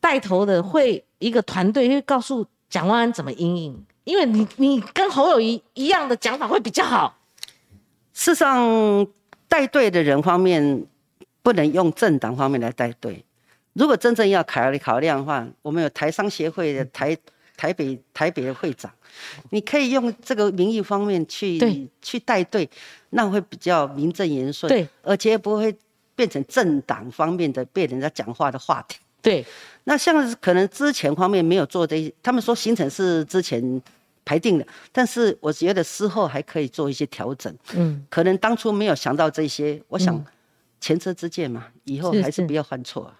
带头的会一个团队会告诉蒋万安怎么应应。因为你你跟侯友谊一样的讲法会比较好。事实上，带队的人方面不能用政党方面来带队。如果真正要考虑考量的话，我们有台商协会的台台北台北的会长，你可以用这个名义方面去去带队，那会比较名正言顺，对，而且不会变成政党方面的被人家讲话的话题。对，那像可能之前方面没有做的，他们说行程是之前。排定的，但是我觉得事后还可以做一些调整。嗯，可能当初没有想到这些，我想前车之鉴嘛，以后还是不要犯错。啊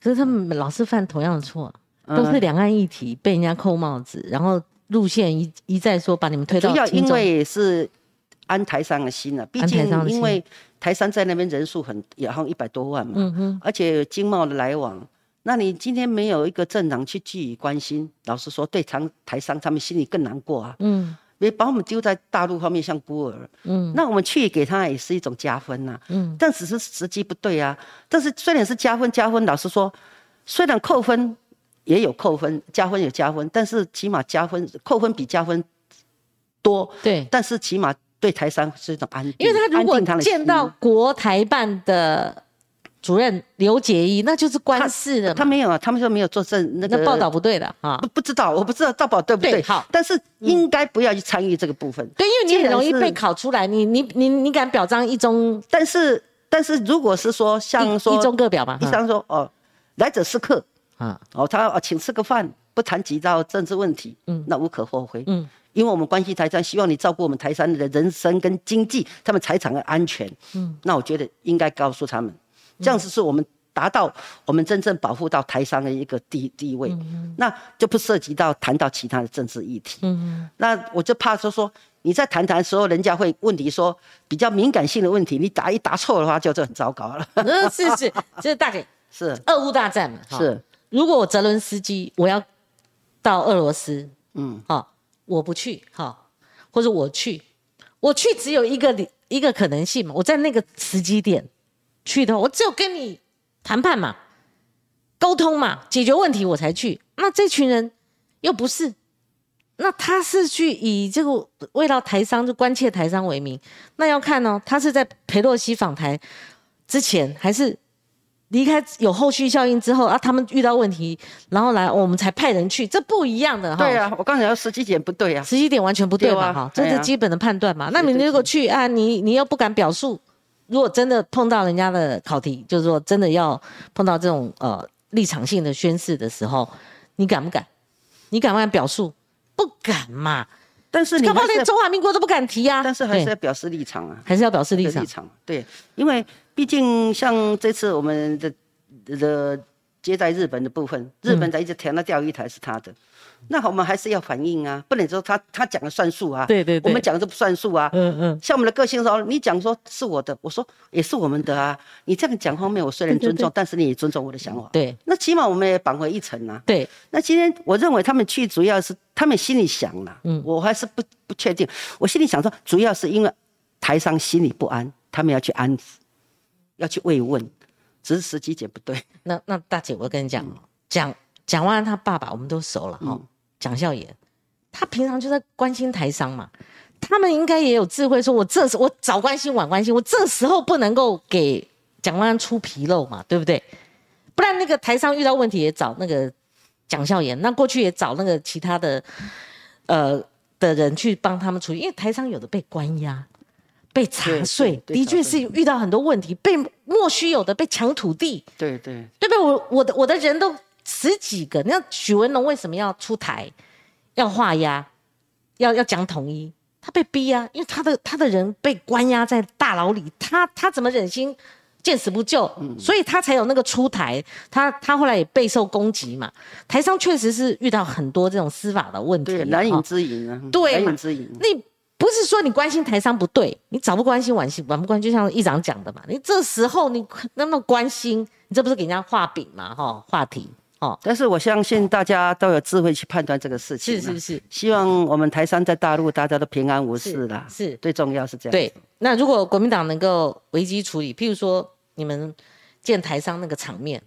可是他们老是犯同样的错，都是两岸议题被人家扣帽子，然后路线一一再说把你们推到。主要因为是安台上的心了，毕竟因为台山在那边人数很也好像一百多万嘛，嗯哼，而且经贸的来往。那你今天没有一个政党去给予关心，老实说，对台台商他们心里更难过啊。嗯，别把我们丢在大陆方面像孤儿。嗯，那我们去给他也是一种加分呐。嗯，但只是时机不对啊。但是虽然是加分加分，老实说，虽然扣分也有扣分，加分有加分，但是起码加分扣分比加分多。对，但是起码对台商是一种安定，因为他如果见到国台办的。主任刘杰一，那就是官司的。他没有啊，他们说没有做证，那个报道不对的啊。不不知道，我不知道报道对不对。好，但是应该不要去参与这个部分。对，因为你很容易被考出来。你你你你敢表彰一中？但是但是如果是说像说一中各表嘛，一中说哦，来者是客啊，哦他哦请吃个饭，不谈及到政治问题，嗯，那无可厚非，嗯，因为我们关系台山，希望你照顾我们台山的人生跟经济，他们财产的安全，嗯，那我觉得应该告诉他们。这样子是我们达到我们真正保护到台商的一个地地位，那就不涉及到谈到其他的政治议题。嗯那我就怕说说你在谈谈的时候，人家会问题说比较敏感性的问题，你答一答错的话，就就很糟糕了。是是，这是大姐是俄乌大战嘛？是。如果我泽伦斯基我要到俄罗斯，嗯，好，我不去，哈，或者我去，我去只有一个一个可能性嘛，我在那个时机点。去的话，我只有跟你谈判嘛，沟通嘛，解决问题我才去。那这群人又不是，那他是去以这个为了台商就关切台商为名，那要看哦，他是在裴洛西访台之前，还是离开有后续效应之后啊？他们遇到问题，然后来我们才派人去，这不一样的哈。对啊，我刚才说时机点不对啊，时机点完全不对嘛哈，这是基本的判断嘛。那你如果去啊，你你又不敢表述。如果真的碰到人家的考题，就是说真的要碰到这种呃立场性的宣誓的时候，你敢不敢？你敢不敢表述？不敢嘛。但是你恐怕连中华民国都不敢提啊。但是还是要表示立场啊。还是要表示立场。立场对，因为毕竟像这次我们的的接待日本的部分，日本在一直填的钓鱼台是他的。那我们还是要反应啊，不能说他他讲的算数啊。对对对，我们讲的不算数啊。嗯嗯。像我们的个性说，你讲说是我的，我说也是我们的啊。你这样讲方面，我虽然尊重，但是你也尊重我的想法。对。那起码我们也扳回一城啊。对。那今天我认为他们去主要是他们心里想了，嗯，我还是不不确定。我心里想说，主要是因为台商心里不安，他们要去安抚，要去慰问，只是时机点不对。那那大姐，我跟你讲，讲讲完他爸爸，我们都熟了哈。蒋孝严，他平常就在关心台商嘛，他们应该也有智慧，说我这时我早关心晚关心，我这时候不能够给蒋万安出纰漏嘛，对不对？不然那个台商遇到问题也找那个蒋孝严，那过去也找那个其他的呃的人去帮他们处理，因为台商有的被关押、被查税，的确是遇到很多问题，被莫须有的被抢土地，对对，对不对？我我的我的人都十几个，那许文龙为什么要出台要画押，要要讲统一？他被逼啊，因为他的他的人被关押在大牢里，他他怎么忍心见死不救？所以他才有那个出台。他他后来也备受攻击嘛。台商确实是遇到很多这种司法的问题，难以之隐啊。对，难以之隐。你不是说你关心台商不对，你早不关心晚心晚不关心，就像议长讲的嘛。你这时候你那么关心，你这不是给人家画饼嘛？哈，话题。哦，但是我相信大家都有智慧去判断这个事情。是是是，希望我们台商在大陆大家都平安无事啦。是，最重要是这样。对，那如果国民党能够危机处理，譬如说你们建台商那个场面，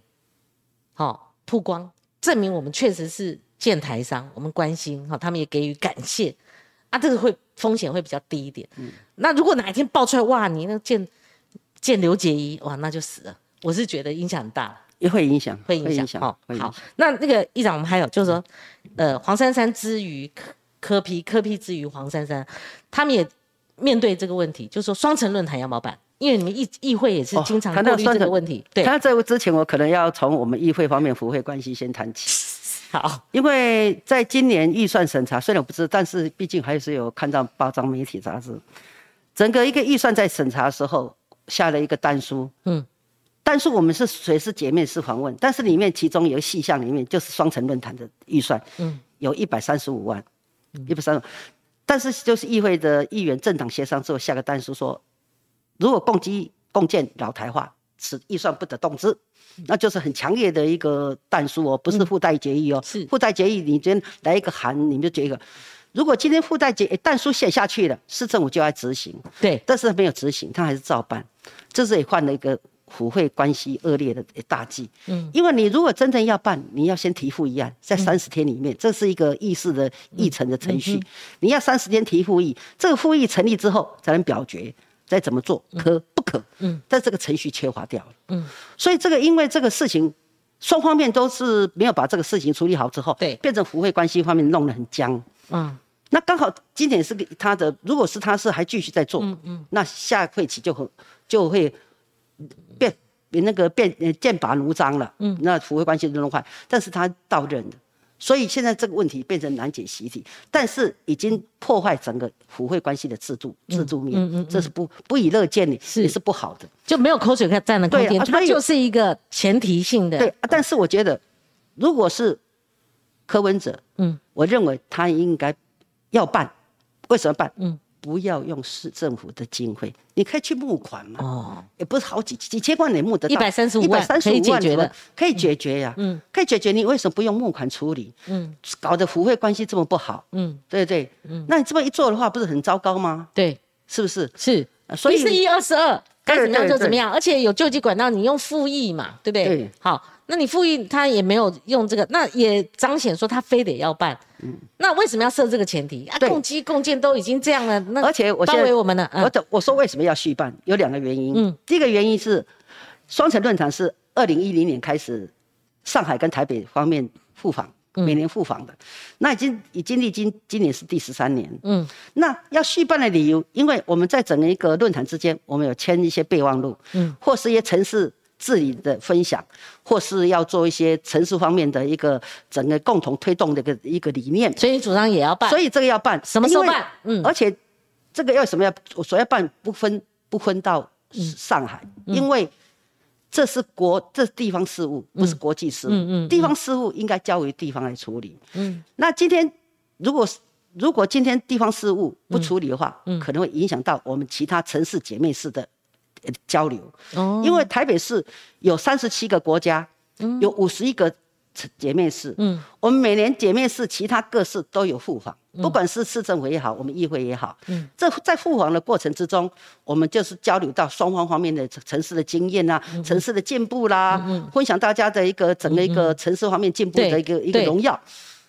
好曝光，证明我们确实是建台商，我们关心，哈，他们也给予感谢，啊，这个会风险会比较低一点。嗯。那如果哪一天爆出来，哇，你那见见刘杰一，哇，那就死了。我是觉得影响很大。也会影响，会影响。哦，好，那那个议长，我们还有就是说，呃，黄珊珊之于柯柯批，柯批之于黄珊珊，他们也面对这个问题，就是说双城论坛要不要办？因为你们议议会也是经常过虑这个问题。对，他在之前，我可能要从我们议会方面府会关系先谈起。好，因为在今年预算审查，虽然我不知，但是毕竟还是有看到包装媒体杂志，整个一个预算在审查的时候下了一个单书。嗯。但是我们是随时姐妹式访问，但是里面其中有个细项，里面就是双城论坛的预算，嗯，有一百三十五万，一百三十，但是就是议会的议员政党协商之后下个单书说，如果共机共建老台化，此预算不得动之，那就是很强烈的一个弹书哦，不是附带决议哦，是。附带决议，你今天来一个函，你们就决一个，如果今天附带决弹书写下去了，市政府就要执行，对，但是没有执行，他还是照办，这是也犯了一个。府会关系恶劣的大忌，嗯，因为你如果真正要办，你要先提复议案，在三十天里面，这是一个议事的议程的程序，你要三十天提复议，这个复议成立之后才能表决，再怎么做可不可？嗯，但这个程序缺乏掉了，嗯，所以这个因为这个事情，双方面都是没有把这个事情处理好之后，对，变成府会关系方面弄得很僵，嗯，那刚好今天是他的，如果是他是还继续在做，嗯嗯，那下会期就很就会。变那个变剑拔弩张了，嗯，那府会关系就弄坏，但是他到任的，所以现在这个问题变成难解习题，但是已经破坏整个互惠关系的制度制度面，嗯嗯，这是不不以乐见的，是。也是不好的，就没有口水战的空间，它就是一个前提性的，对，但是我觉得如果是柯文哲，嗯，我认为他应该要办，为什么办？嗯。不要用市政府的经费，你可以去募款嘛。哦，也不是好几几千万，也募得到一百三十五万，可以解决的，可以解决呀。嗯，可以解决。你为什么不用募款处理？嗯，搞得府会关系这么不好。嗯，对对。嗯，那你这么一做的话，不是很糟糕吗？对，是不是？是。所以是一二十二，该怎么样就怎么样。而且有救济管道，你用复议嘛，对不对？对。好。那你复议他也没有用这个，那也彰显说他非得要办。嗯，那为什么要设这个前提啊？共机共建都已经这样了，那而且我包围我们了。我我说为什么要续办？有两个原因。嗯，第一个原因是双城论坛是二零一零年开始上海跟台北方面互访，每年复访的，那已经已经历经今年是第十三年。嗯，那要续办的理由，因为我们在整个一个论坛之间，我们有签一些备忘录，嗯，或是一些城市。治理的分享，或是要做一些城市方面的一个整个共同推动的一个一个理念，所以你主张也要办，所以这个要办，什么时候办？嗯，而且这个要什么要，我说要办不分不分到上海，因为这是国这是地方事务，不是国际事务，嗯嗯，地方事务应该交由地方来处理，嗯，那今天如果如果今天地方事务不处理的话，嗯，可能会影响到我们其他城市姐妹市的。交流，哦，因为台北市有三十七个国家，嗯，有五十一个姐妹市，嗯，我们每年姐妹市其他各市都有互访，不管是市政府也好，我们议会也好，嗯，这在互访的过程之中，我们就是交流到双方方面的城市的经验啊，城市的进步啦，分享大家的一个整个一个城市方面进步的一个一个荣耀，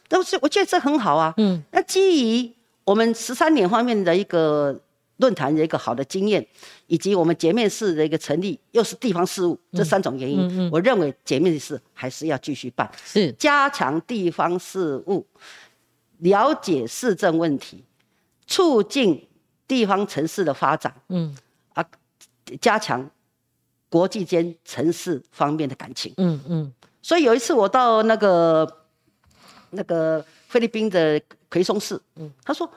都是我觉得这很好啊，嗯，那基于我们十三年方面的一个论坛的一个好的经验，以及我们洁面市的一个成立，又是地方事务，这三种原因，我认为洁面市还是要继续办，是。加强地方事务，了解市政问题，促进地方城市的发展，嗯啊，加强国际间城市方面的感情，嗯嗯。所以有一次我到那个那个菲律宾的奎松市，嗯，他说。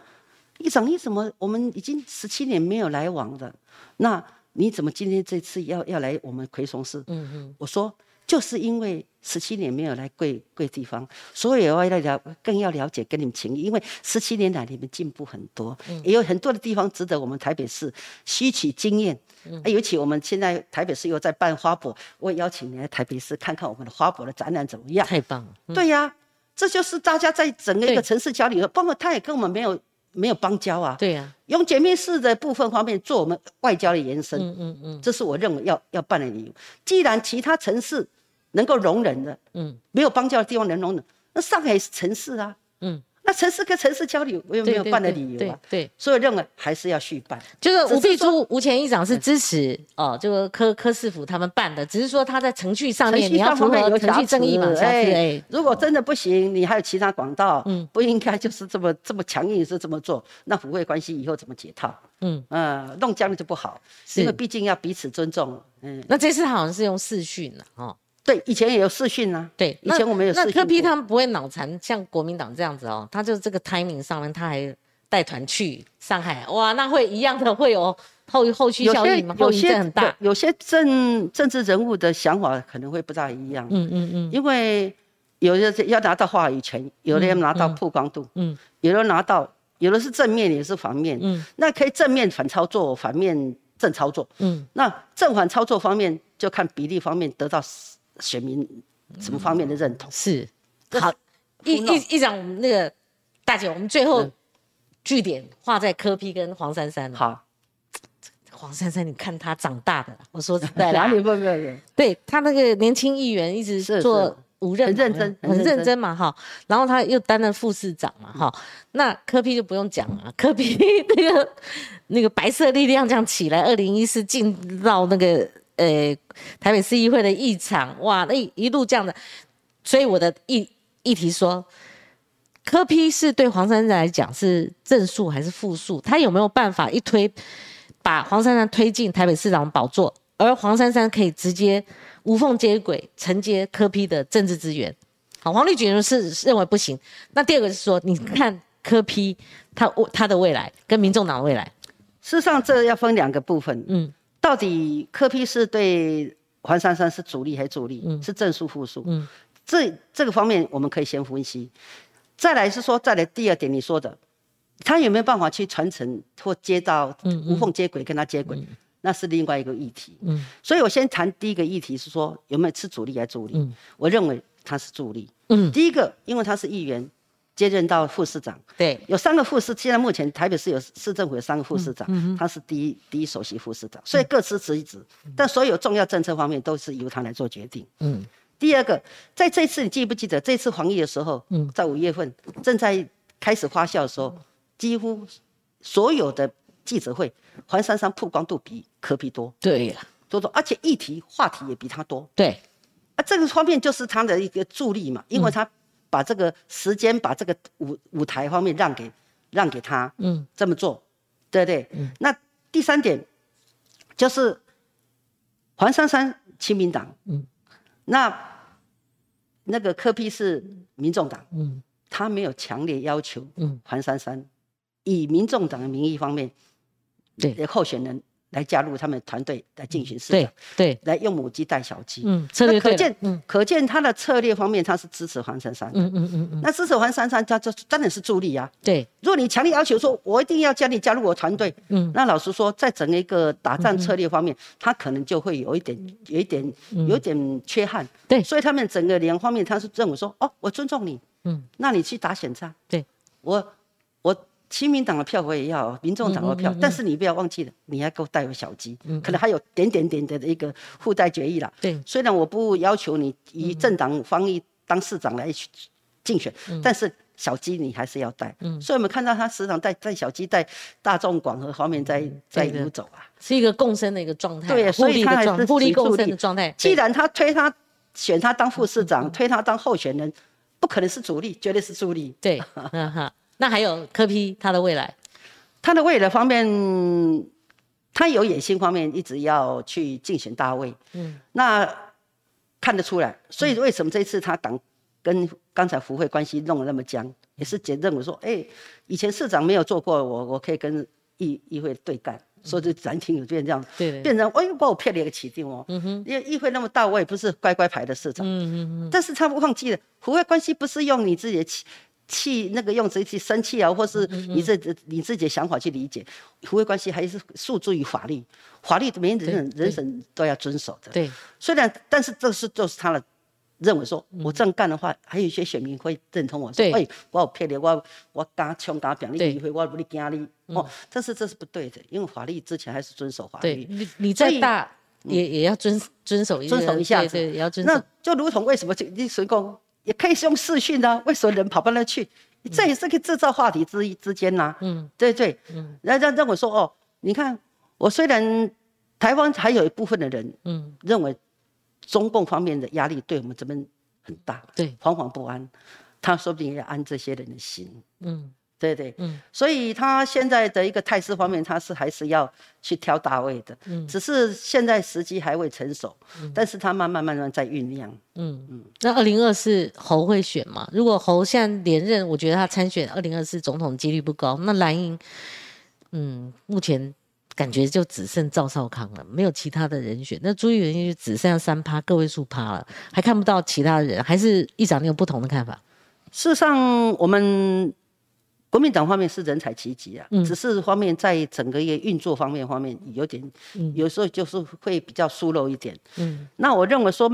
议长，你怎么？我们已经十七年没有来往了，那你怎么今天这次要要来我们奎松市？嗯嗯，我说就是因为十七年没有来贵贵地方，所以我要了更要了解跟你们情谊，因为十七年来你们进步很多，也有很多的地方值得我们台北市吸取经验。嗯，尤其我们现在台北市又在办花博，我邀请你来台北市看看我们的花博的展览怎么样？太棒了！对呀，这就是大家在整个一个城市交流，包括他也跟我们没有。没有邦交啊，对呀，用姐妹市的部分方面做我们外交的延伸，嗯嗯嗯，这是我认为要要办的理由。既然其他城市能够容忍的，嗯，没有邦交的地方能容忍，那上海是城市啊，嗯。那城市跟城市交流，我有没有办的理由啊？对，所以认为还是要续办。就是吴碧珠吴前议长是支持哦，这个柯柯市府他们办的，只是说他在程序上面你要符合程序正义嘛。哎，如果真的不行，你还有其他管道，嗯，不应该就是这么这么强硬是这么做，那府会关系以后怎么解套？嗯嗯，弄僵了就不好，因为毕竟要彼此尊重。嗯，那这次好像是用视讯了哦。对，以前也有视讯啊。对，以前我们有视讯。那柯批他们不会脑残，像国民党这样子哦，他就这个 timing 上面，他还带团去上海，哇，那会一样的会有后后续效应吗？有些很大，有些政政治人物的想法可能会不大一样。嗯嗯嗯。因为有的要拿到话语权，有的要拿到曝光度，嗯，有的拿到，有的是正面，也是反面，嗯，那可以正面反操作，反面正操作，嗯，那正反操作方面就看比例方面得到。选民什么方面的认同是好？一一一讲那个大姐，我们最后据点画在柯批跟黄珊珊。好，黄珊珊，你看她长大的，我说实在的，哪里不没有？对他那个年轻议员一直做五任，很认真，很认真嘛哈。然后他又担任副市长嘛哈。那柯批就不用讲了，柯批那个那个白色力量这样起来，二零一四进到那个。呃，台北市议会的议场，哇，那一路这样的，所以我的议议题说，科批是对黄珊珊来讲是正数还是负数？他有没有办法一推把黄珊珊推进台北市长宝座，而黄珊珊可以直接无缝接轨承接科批的政治资源？好，黄立军是认为不行。那第二个是说，你看科批他他的未来跟民众党的未来，事实上这要分两个部分，嗯。到底柯批是对黄珊珊是主力还是主力？是正数负数？嗯，这这个方面我们可以先分析。再来是说，再来第二点，你说的，他有没有办法去传承或接到无缝接轨跟他接轨？那是另外一个议题。嗯，所以我先谈第一个议题是说有没有吃主力还是主力？嗯，我认为他是主力。嗯，第一个，因为他是议员。接任到副市长，对，有三个副市。现在目前台北市有市政府有三个副市长，他是第一第一首席副市长，所以各司其职。但所有重要政策方面都是由他来做决定。嗯，第二个，在这次你记不记得这次防疫的时候，嗯，在五月份正在开始发酵的时候，几乎所有的记者会，黄珊珊曝光度比柯比多，对。呀，多多，而且议题话题也比他多，对，啊，这个方面就是他的一个助力嘛，因为他。把这个时间，把这个舞舞台方面让给让给他，嗯，这么做，对不对？嗯。那第三点就是黄珊珊亲民党，嗯，那那个柯批是民众党，嗯，他没有强烈要求，嗯，黄珊珊以民众党的名义方面，对。候选人。来加入他们团队来进行市场，对，来用母鸡带小鸡，嗯，策略可见，嗯，可见他的策略方面，他是支持黄珊珊，嗯嗯嗯嗯，那支持黄珊珊，他这当然是助力啊，对。如果你强烈要求说，我一定要加你加入我团队，嗯，那老实说，在整一个打仗策略方面，他可能就会有一点，有一点，有一点缺憾，对。所以他们整个两方面，他是认为说，哦，我尊重你，嗯，那你去打选战，对，我，我。亲民党的票我也要，民众党的票，但是你不要忘记了，你还给我带有小鸡，可能还有点点点的一个附带决议了。对，虽然我不要求你以政党方意当市长来竞选，但是小鸡你还是要带。嗯，所以我们看到他时常带带小鸡，带大众广和方面在在游走啊，是一个共生的一个状态。对，所以他还是互利共生的状态。既然他推他选他当副市长，推他当候选人，不可能是主力，绝对是助力。对，嗯 哈。那还有柯批他的未来，他的未来方面，他有野心方面一直要去竞选大位。嗯，那看得出来。所以为什么这次他党跟刚才福会关系弄得那么僵，也是觉认为说，哎，以前市长没有做过，我我可以跟议议会对干，所以就暂停有变这样，对，变成哎呦把我骗了一个起定哦。嗯哼，因为议会那么大，我也不是乖乖牌的市长。嗯嗯嗯。但是他忘记了，福会关系不是用你自己的气。那个用自己生气啊，或是你这你自己的想法去理解，互惠关系还是诉诸于法律，法律每个人人人都要遵守的。对，虽然但是这是就是他的认为说，我这样干的话，还有一些选民会认同我说，哎，我有骗你，我我敢枪敢表，你议会我不你惊你哦，但是这是不对的，因为法律之前还是遵守法律。你你再大也也要遵遵守遵守一下子，对，也要遵守。那就如同为什么你随公。也可以用视讯啊，为什么人跑不那去？这也是可以制造话题之之间呐。嗯，对对。嗯，让让我说哦，你看，我虽然台湾还有一部分的人，嗯，认为中共方面的压力对我们这边很大，对，惶惶不安，他说不定也安这些人的心。嗯。对对，嗯，所以他现在的一个态势方面，他是还是要去挑大位的，嗯，只是现在时机还未成熟，嗯，但是他慢慢慢慢在酝酿，嗯嗯。那二零二四侯会选吗？如果侯现在连任，我觉得他参选二零二四总统几率不高。那蓝营，嗯，目前感觉就只剩赵少康了，没有其他的人选。那朱立伦就只剩下三趴个位数趴了，还看不到其他人，还是议长你有不同的看法？事实上，我们。国民党方面是人才济济啊，只是方面在整个一个运作方面方面有点，有时候就是会比较疏漏一点。嗯，那我认为说，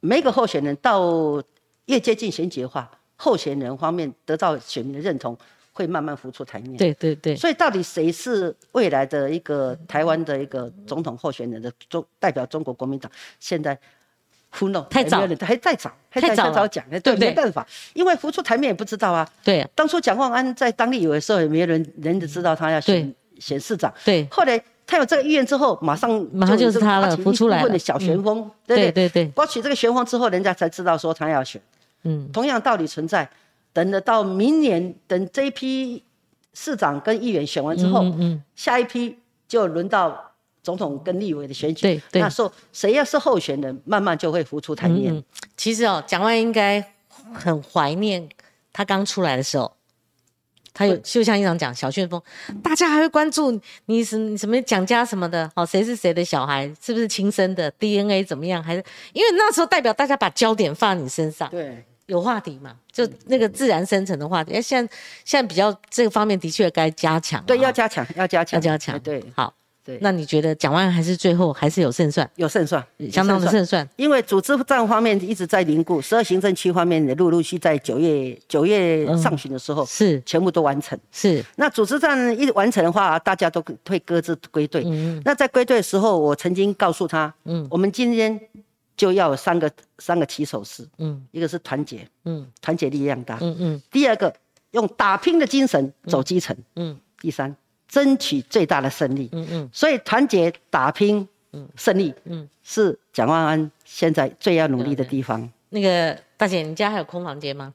每个候选人到越接近选举的话，候选人方面得到选民的认同，会慢慢浮出台面。对对对。所以到底谁是未来的一个台湾的一个总统候选人的中代表中国国民党？现在。糊弄太早，还再早，太早早讲，对，没办法，因为浮出台面也不知道啊。对，当初蒋万安在当地有的时候，也没有人人知道他要选选市长。对，后来他有这个意愿之后，马上马上就是他了，浮出来的小旋风，对对？对，刮起这个旋风之后，人家才知道说他要选。嗯，同样道理存在，等得到明年，等这一批市长跟议员选完之后，嗯，下一批就轮到。总统跟立委的选举，那时候谁要是候选人，慢慢就会浮出台面。其实哦，蒋万应该很怀念他刚出来的时候，他有就像一长讲小旋风，大家还会关注你什什么蒋家什么的，哦，谁是谁的小孩，是不是亲生的，DNA 怎么样？还是因为那时候代表大家把焦点放在你身上，对，有话题嘛，就那个自然生成的话题。哎，现在现在比较这个方面的确该加强，对，要加强，要加强，要加强，对，好。那你觉得蒋万安还是最后还是有胜算？有胜算，相当的胜算。因为组织战方面一直在凝固，十二行政区方面也陆陆续在九月九月上旬的时候是全部都完成。是。那组织战一完成的话，大家都会各自归队。嗯那在归队的时候，我曾经告诉他，嗯，我们今天就要有三个三个起手式，嗯，一个是团结，嗯，团结力量大，嗯嗯。第二个用打拼的精神走基层，嗯。第三。争取最大的胜利，嗯嗯，所以团结打拼，嗯，胜利，嗯，是蒋万安现在最要努力的地方。那个大姐，你家还有空房间吗？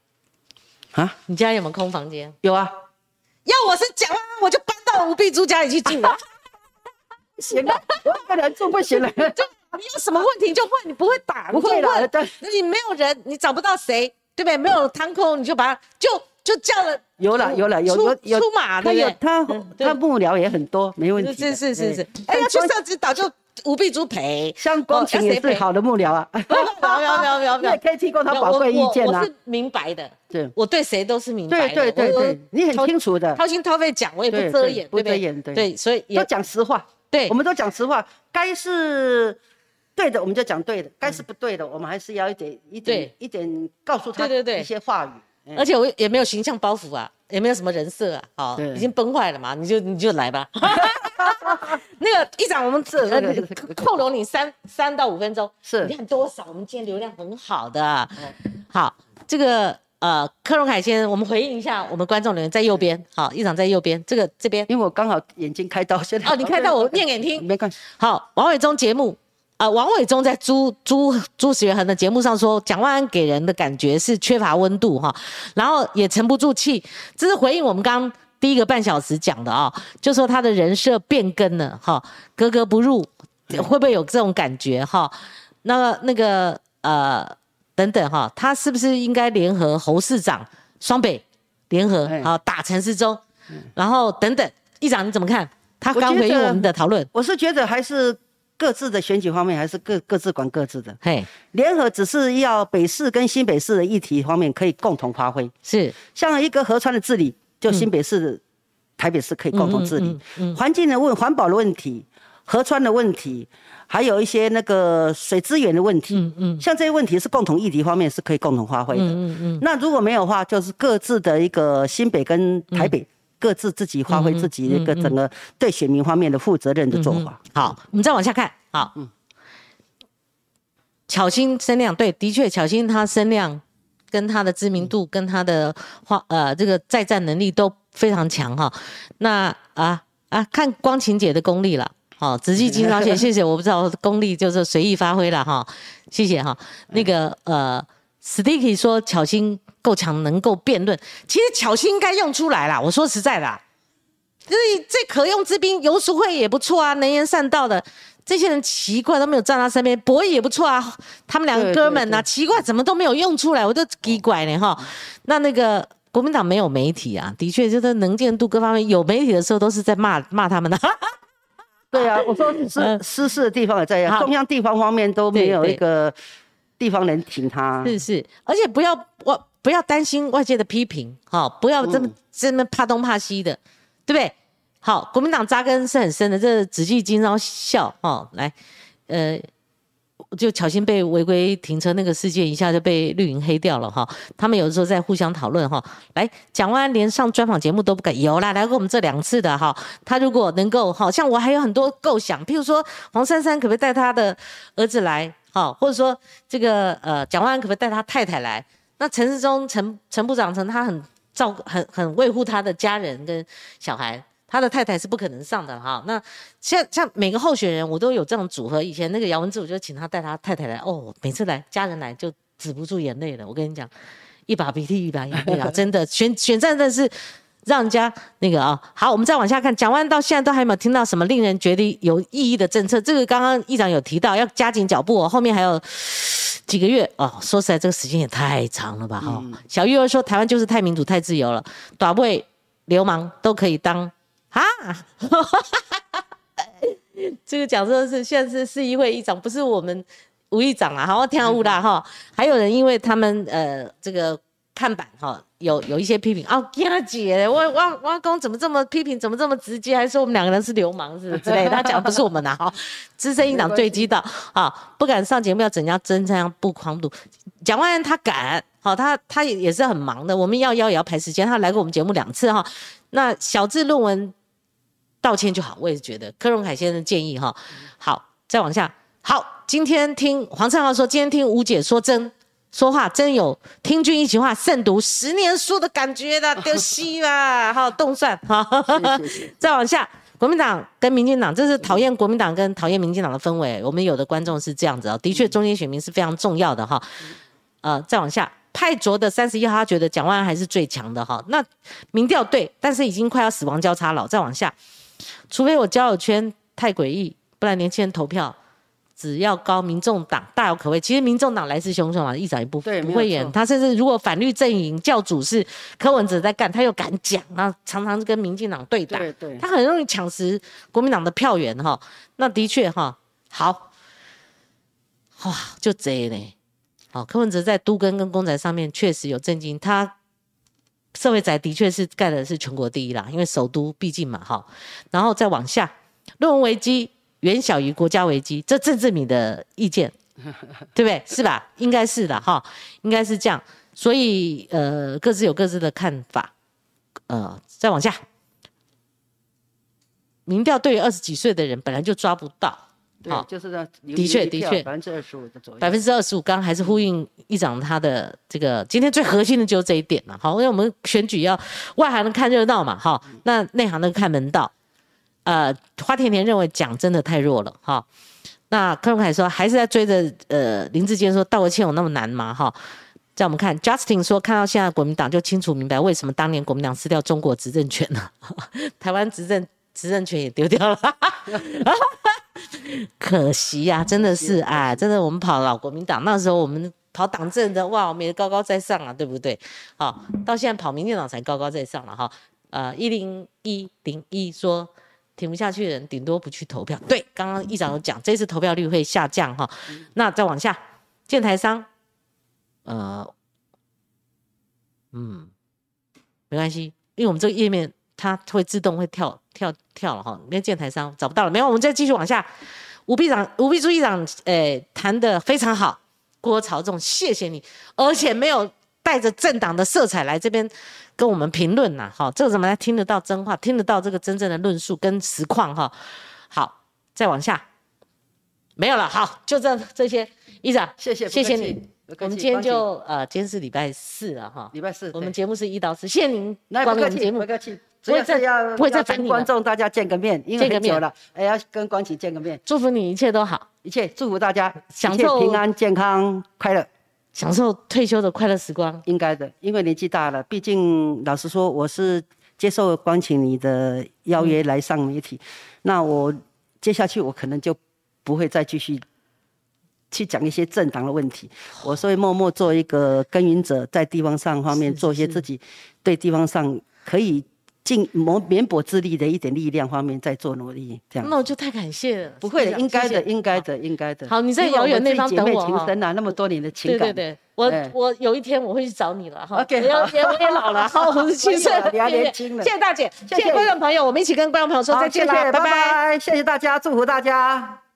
啊，你家有没有空房间？有啊。要我是蒋万安，我就搬到吴碧珠家里去住了。行了，我一个人住不行了。就你有什么问题就问，你不会打，不会问。你没有人，你找不到谁，对不对？没有摊空，你就把就。就叫了，有了有了有有有出马的，有他他幕僚也很多，没问题。是是是是，哎，要去设置导就吴碧珠陪，像光晴也是好的幕僚啊。没有没有没有没有，也可以提供他宝贵意见啊。我是明白的，对，我对谁都是明白的。对对对对，你很清楚的，掏心掏肺讲，我也不遮掩，不遮掩，对。对，所以都讲实话。对，我们都讲实话，该是对的我们就讲对的，该是不对的我们还是要一点一点一点告诉他一些话语。而且我也没有形象包袱啊。也没有什么人设啊，好，已经崩坏了嘛，你就你就来吧。那个议长，我们这扣留你三三到五分钟，是，你看多少？我们今天流量很好的，好，这个呃，科隆凯先生，我们回应一下我们观众留言，在右边，好，议长在右边，这个这边，因为我刚好眼睛开刀，现在哦，你开刀，我念给你听，没关系。好，王伟忠节目。啊，王伟忠在朱朱朱时元恒的节目上说，蒋万安给人的感觉是缺乏温度哈，然后也沉不住气，这是回应我们刚第一个半小时讲的啊，就说他的人设变更了哈，格格不入，会不会有这种感觉哈？那那个呃等等哈，他是不是应该联合侯市长双北联合好打陈世忠，然后等等，议长你怎么看？他刚回应我们的讨论，我是觉得还是。各自的选举方面还是各各自管各自的，嘿，联合只是要北市跟新北市的议题方面可以共同发挥，是。像一个河川的治理，就新北市、台北市可以共同治理，环境的问环保的问题，河川的问题，还有一些那个水资源的问题，嗯嗯，像这些问题是共同议题方面是可以共同发挥的，嗯嗯，那如果没有的话，就是各自的一个新北跟台北。各自自己发挥自己一个整个对选民方面的负责任的做法。好，我们再往下看。好，嗯，巧心声量对，的确，巧心他声量跟他的知名度跟他的话呃这个再战能力都非常强哈。那啊啊，看光晴姐的功力了。好，仔细经常写，谢谢。我不知道功力就是随意发挥了哈，谢谢哈。那个呃，Sticky 说巧心。够强，能够辩论。其实巧心应该用出来啦。我说实在的，这这可用之兵，游淑慧也不错啊，能言善道的。这些人奇怪都没有站他身边，博弈也不错啊。他们两个哥们呐，奇怪怎么都没有用出来，我都奇怪呢哈。那那个国民党没有媒体啊，的确就是能见度各方面有媒体的时候都是在骂骂他们的。对啊，我说是 失事的地方也在，中央地方方面都没有一个地方能挺他。是是，而且不要我。不要担心外界的批评，哈，不要这么这么怕东怕西的，对不对？好，国民党扎根是很深的，这紫气金招笑，哈，来，呃，就巧心被违规停车那个事件，一下就被绿营黑掉了，哈。他们有的时候在互相讨论，哈。来，蒋万安连上专访节目都不敢，有啦，来过我们这两次的，哈。他如果能够，好像我还有很多构想，譬如说黄珊珊可不可以带他的儿子来，好，或者说这个呃蒋万安可不可以带他太太来？那陈世忠陈陈部长，陈他很照很很维护他的家人跟小孩，他的太太是不可能上的哈。那像像每个候选人，我都有这种组合。以前那个姚文智，我就请他带他太太来，哦，每次来家人来就止不住眼泪了。我跟你讲，一把鼻涕一把眼泪啊，真的选选战真的是让人家那个啊。好，我们再往下看，讲完到现在都还没有听到什么令人觉得有意义的政策。这个刚刚议长有提到要加紧脚步哦，后面还有。几个月哦，说实在，这个时间也太长了吧？哈，小玉儿说台湾就是太民主、太自由了，短位流氓都可以当啊！这个讲说是现在是市议会议长，不是我们吴议长啊，好听误啦哈。还有人因为他们呃这个看板哈。有有一些批评。哦，佳姐，我我汪公怎么这么批评，怎么这么直接，还说我们两个人是流氓是 之类的，他讲不是我们的哈，资深议长对击到啊，不敢上节目要怎样真这样不狂赌，蒋万安他敢，好他他也也是很忙的，我们要邀也要排时间，他来过我们节目两次哈，那小智论文道歉就好，我也是觉得。柯荣凯先生建议哈，好再往下，好，今天听黄灿浩说，今天听吴姐说真。说话真有听君一席话，胜读十年书的感觉的，丢西啦，好动算，好，再往下，国民党跟民进党，这是讨厌国民党跟讨厌民进党的氛围。我们有的观众是这样子哦，的确，中间选民是非常重要的哈。呃，再往下，派卓的三十一号，他觉得蒋万安还是最强的哈。那民调对，但是已经快要死亡交叉了。再往下，除非我交友圈太诡异，不然年轻人投票。只要高，民众党大有可为。其实民众党来势汹汹啊，一早一部不会演。他甚至如果反绿阵营教主是柯文哲在干，他又敢讲，那常常跟民进党对打，他很容易抢食国民党的票源哈。那的确哈，好，哇，就这呢。好，柯文哲在都根跟公宅上面确实有震惊，他社会宅的确是盖的是全国第一啦，因为首都毕竟嘛哈。然后再往下，论文危机。远小于国家危机，这郑志敏的意见，对不对？是吧？应该是的哈，应该是这样。所以呃，各自有各自的看法。呃，再往下，民调对于二十几岁的人本来就抓不到，对，就是呢，的确的确百分之二十五的左右，百分之二十五，刚刚还是呼应议长他的这个今天最核心的就是这一点了，好，因为我们选举要外行的看热闹嘛，哈，那内行的看门道。呃，花甜甜认为蒋真的太弱了，哈。那柯文凯说还是在追着呃林志坚说道个歉有那么难吗？哈。在我们看，Justin 说看到现在国民党就清楚明白为什么当年国民党失掉中国执政权了，台湾执政执政权也丢掉了。可惜呀，真的是哎，真的我们跑老国民党，那时候我们跑党政的，哇，我们也高高在上啊，对不对？好，到现在跑民进党才高高在上了哈。呃，一零一零一说挺不下去的人，顶多不去投票。对，刚刚议长有讲，这次投票率会下降哈。那再往下，建台商，呃，嗯，没关系，因为我们这个页面它会自动会跳。跳跳了哈，那建台商找不到了，没有，我们再继续往下。吴秘长、吴秘书议长，诶，谈的非常好，郭朝仲，谢谢你，而且没有带着政党的色彩来这边跟我们评论呐，哈，这个怎么来听得到真话，听得到这个真正的论述跟实况哈。好，再往下，没有了，好，就这这些，议长，谢谢，谢谢你，我们今天就呃，今天是礼拜四了哈，礼拜四，我们节目是一到四，谢谢您光临节目。不会再要不会再跟观众大家见个面，因为很久了，哎，要跟光启见个面。祝福你一切都好，一切祝福大家，享受平安、健康、快乐，享受退休的快乐时光。应该的，因为年纪大了，毕竟老实说，我是接受光请你的邀约来上媒体，那我接下去我可能就不会再继续去讲一些政党的问题，我所以默默做一个耕耘者，在地方上方面做一些自己对地方上可以。尽谋绵薄之力的一点力量方面在做努力，这样那我就太感谢了。不会的，应该的，应该的，应该的。好，你在遥远那方等我情深啊，那么多年的情感。对对对，我我有一天我会去找你了哈。OK，我也我也老了，好，我十七岁，你还年轻了。谢谢大姐，谢谢观众朋友，我们一起跟观众朋友说再见了，拜拜，谢谢大家，祝福大家。